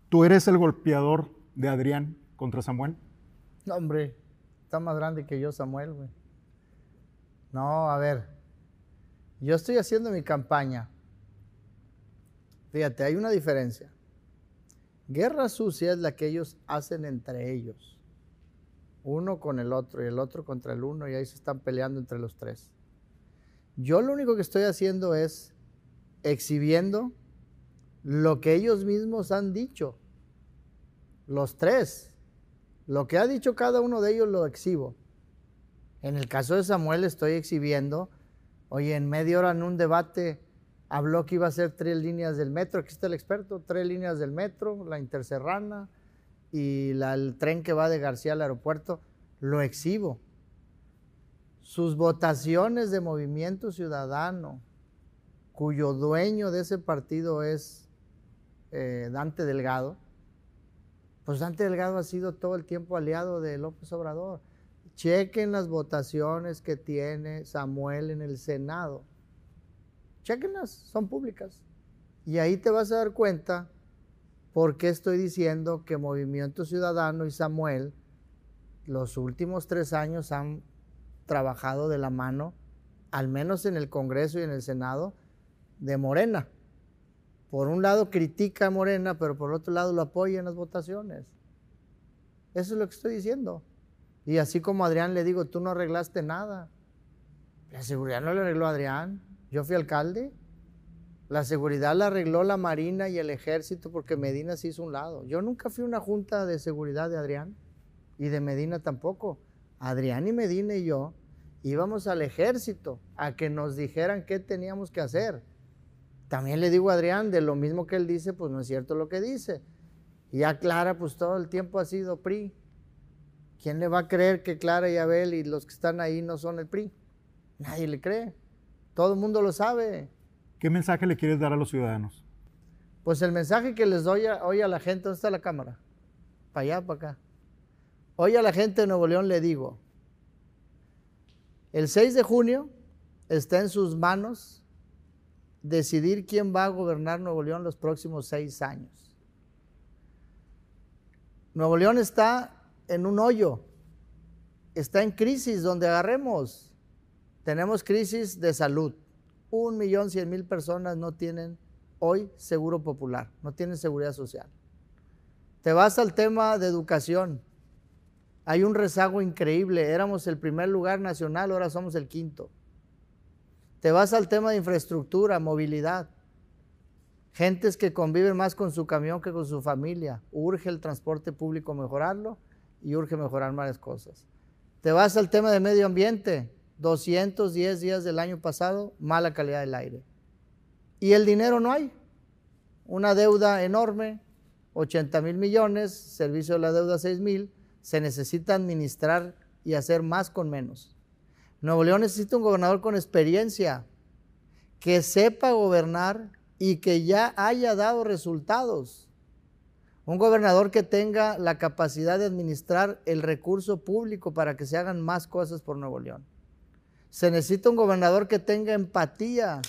¿Tú eres el golpeador de Adrián contra Samuel? No, hombre, Está más grande que yo, Samuel, güey. No, a ver. Yo estoy haciendo mi campaña. Fíjate, hay una diferencia. Guerra sucia es la que ellos hacen entre ellos. Uno con el otro y el otro contra el uno y ahí se están peleando entre los tres. Yo lo único que estoy haciendo es exhibiendo lo que ellos mismos han dicho. Los tres Lo que ha dicho cada uno de ellos lo exhibo. En el caso de Samuel estoy exhibiendo, oye, en media hora en un debate habló que iba a ser tres líneas del metro, aquí está el experto, tres líneas del metro, la interserrana y el tren que va de García al aeropuerto, lo exhibo. Sus votaciones de Movimiento Ciudadano, cuyo dueño de ese partido es eh, Dante Delgado, pues Dante Delgado ha sido todo el tiempo aliado de López Obrador. Chequen las votaciones que tiene Samuel en el Senado. Chequenlas, son públicas. Y ahí te vas a dar cuenta por qué estoy diciendo que Movimiento Ciudadano y Samuel los últimos tres años han trabajado de la mano, al menos en el Congreso y en el Senado, de Morena. Por un lado critica a Morena, pero por otro lado lo apoya en las votaciones. Eso es lo que estoy diciendo. Y así como Adrián le digo, tú no arreglaste nada. La seguridad no le arregló Adrián. Yo fui alcalde. La seguridad la arregló la Marina y el Ejército porque Medina se hizo un lado. Yo nunca fui una junta de seguridad de Adrián y de Medina tampoco. Adrián y Medina y yo íbamos al ejército a que nos dijeran qué teníamos que hacer. También le digo a Adrián, de lo mismo que él dice, pues no es cierto lo que dice. Y a Clara, pues todo el tiempo ha sido PRI. ¿Quién le va a creer que Clara y Abel y los que están ahí no son el PRI? Nadie le cree. Todo el mundo lo sabe. ¿Qué mensaje le quieres dar a los ciudadanos? Pues el mensaje que les doy hoy a la gente, ¿dónde está la cámara? Para allá, para acá. Hoy a la gente de Nuevo León le digo, el 6 de junio está en sus manos decidir quién va a gobernar Nuevo León los próximos seis años. Nuevo León está en un hoyo, está en crisis donde agarremos. Tenemos crisis de salud. Un millón cien mil personas no tienen hoy seguro popular, no tienen seguridad social. Te vas al tema de educación. Hay un rezago increíble. Éramos el primer lugar nacional, ahora somos el quinto. Te vas al tema de infraestructura, movilidad. Gentes que conviven más con su camión que con su familia. Urge el transporte público mejorarlo y urge mejorar varias cosas. Te vas al tema de medio ambiente. 210 días del año pasado, mala calidad del aire. Y el dinero no hay. Una deuda enorme, 80 mil millones, servicio de la deuda 6 mil. Se necesita administrar y hacer más con menos. Nuevo León necesita un gobernador con experiencia, que sepa gobernar y que ya haya dado resultados. Un gobernador que tenga la capacidad de administrar el recurso público para que se hagan más cosas por Nuevo León. Se necesita un gobernador que tenga empatía,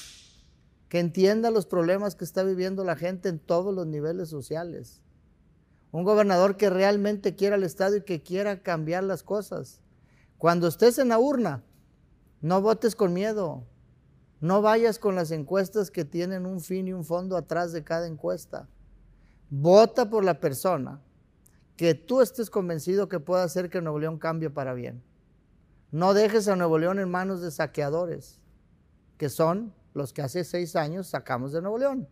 que entienda los problemas que está viviendo la gente en todos los niveles sociales. Un gobernador que realmente quiera el Estado y que quiera cambiar las cosas. Cuando estés en la urna, no votes con miedo. No vayas con las encuestas que tienen un fin y un fondo atrás de cada encuesta. Vota por la persona que tú estés convencido que pueda hacer que Nuevo León cambie para bien. No dejes a Nuevo León en manos de saqueadores, que son los que hace seis años sacamos de Nuevo León,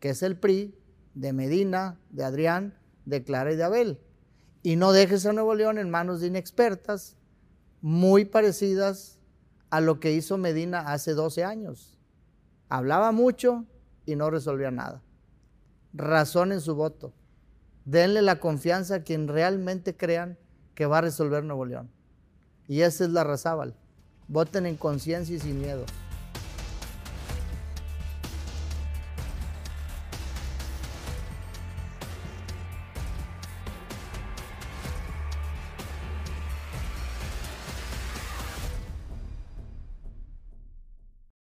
que es el PRI de Medina, de Adrián, de Clara y de Abel. Y no dejes a Nuevo León en manos de inexpertas, muy parecidas a lo que hizo Medina hace 12 años. Hablaba mucho y no resolvía nada. Razón en su voto. Denle la confianza a quien realmente crean que va a resolver Nuevo León. Y esa es la Razábal. Voten en conciencia y sin miedo.